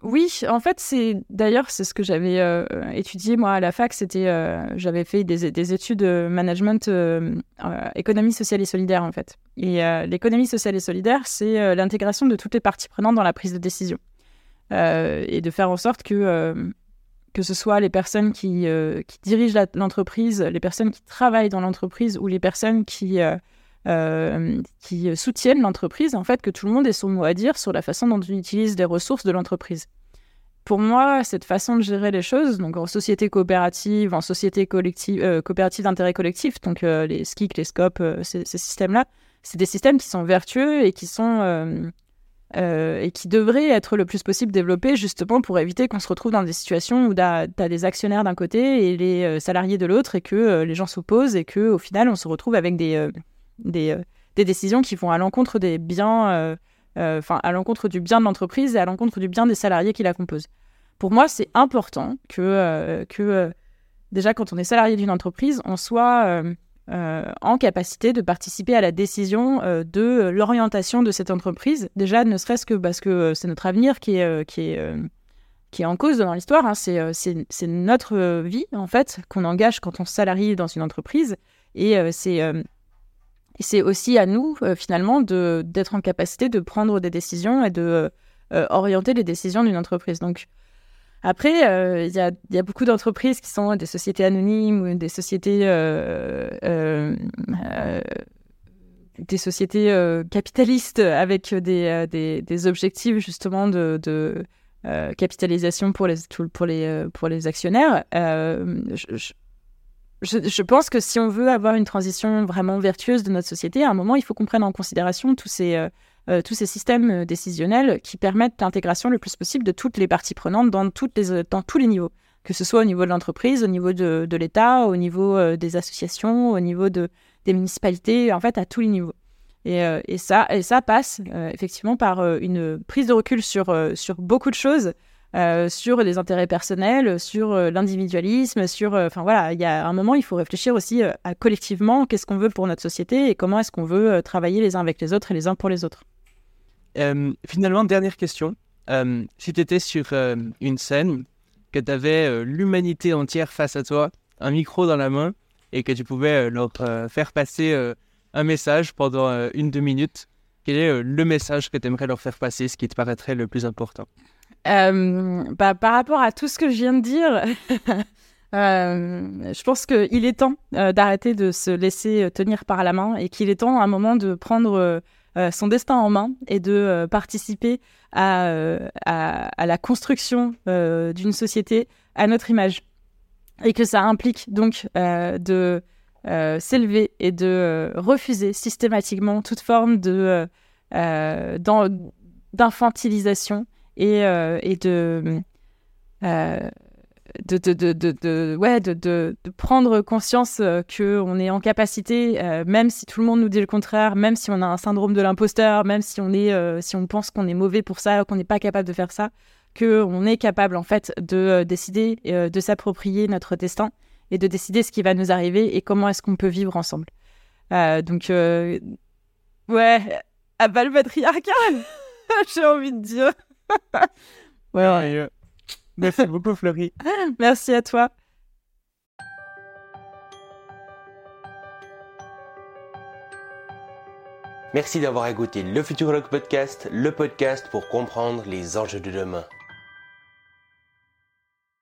[SPEAKER 3] Oui, en fait, c'est d'ailleurs c'est ce que j'avais euh, étudié moi à la fac. C'était euh, j'avais fait des, des, études de management euh, économie sociale et solidaire en fait. Et l'économie sociale et solidaire, c'est l'intégration de toutes les parties prenantes dans la prise de décision et de faire en sorte que que ce soit les personnes qui dirigent l'entreprise, les personnes qui travaillent dans l'entreprise ou les personnes qui qui soutiennent l'entreprise, en fait, que tout le monde ait son mot à dire sur la façon dont on utilise les ressources de l'entreprise. Pour moi, cette façon de gérer les choses, donc en société coopérative, en société collective, coopérative d'intérêt collectif, donc les SKIC, les SCOP, ces, systèmes-là, c'est des systèmes qui sont vertueux et qui sont euh, et qui devrait être le plus possible développé justement pour éviter qu'on se retrouve dans des situations où tu as, des actionnaires d'un côté et les euh, salariés de l'autre et que euh, les gens s'opposent et que au final on se retrouve avec des, des, des, décisions qui vont à l'encontre des biens, enfin à l'encontre du bien de l'entreprise et à l'encontre du bien des salariés qui la composent. Pour moi, c'est important que, que déjà quand on est salarié d'une entreprise, on soit euh, en capacité de participer à la décision euh, de l'orientation de cette entreprise. Déjà, ne serait-ce que parce que c'est notre avenir qui est, qui est, qui est en cause dans l'histoire. Hein. C'est notre vie, en fait, qu'on engage quand on salarie dans une entreprise. Et c'est c'est aussi à nous, finalement, d'être en capacité de prendre des décisions et de orienter les décisions d'une entreprise. Donc, après, euh, il y, a, beaucoup d'entreprises qui sont des sociétés anonymes ou des sociétés, euh, euh, des sociétés capitalistes avec des, des, objectifs justement de, capitalisation pour les, pour les, pour les actionnaires. Je, pense que si on veut avoir une transition vraiment vertueuse de notre société, à un moment, il faut qu'on prenne en considération tous ces euh, tous ces systèmes euh, décisionnels qui permettent l'intégration le plus possible de toutes les parties prenantes dans, les, euh, dans tous les niveaux, que ce soit au niveau de l'entreprise, au niveau de, de l'État, au niveau des associations, au niveau de, des municipalités, en fait à tous les niveaux. Et, et ça, et ça passe effectivement par une prise de recul sur, sur beaucoup de choses, sur les intérêts personnels, sur l'individualisme, sur... Enfin voilà, il y a un moment, il faut réfléchir aussi à collectivement qu'est-ce qu'on veut pour notre société et comment est-ce qu'on veut travailler les uns avec les autres et les uns pour les autres.
[SPEAKER 1] Euh, finalement, dernière question. Euh, si tu étais sur euh, une scène, que tu avais l'humanité entière face à toi, un micro dans la main, et que tu pouvais leur faire passer un message pendant une, deux minutes, quel est le message que tu aimerais leur faire passer, ce qui te paraîtrait le plus important?
[SPEAKER 3] Bah, Par rapport à tout ce que je viens de dire, je pense qu'il est temps d'arrêter de se laisser tenir par la main et qu'il est temps à un moment de prendre euh, son destin en main et de euh, participer euh, à, la construction d'une société à notre image. Et que ça implique donc de s'élever et de refuser systématiquement toute forme d'infantilisation et, et de de, de, de, de, ouais, de, prendre conscience euh, qu'on est en capacité, euh, même si tout le monde nous dit le contraire, même si on a un syndrome de l'imposteur, même si on, est, euh, si on pense qu'on est mauvais pour ça, qu'on n'est pas capable de faire ça, qu'on est capable en fait de décider, de s'approprier notre destin et de décider ce qui va nous arriver et comment est-ce qu'on peut vivre ensemble. donc, ouais, à bas le patriarcat, j'ai envie de dire.
[SPEAKER 1] Ouais, ouais. Merci beaucoup, Fleury.
[SPEAKER 3] Merci à toi.
[SPEAKER 2] Merci d'avoir écouté le Futurologue Podcast, le podcast pour comprendre les enjeux de demain.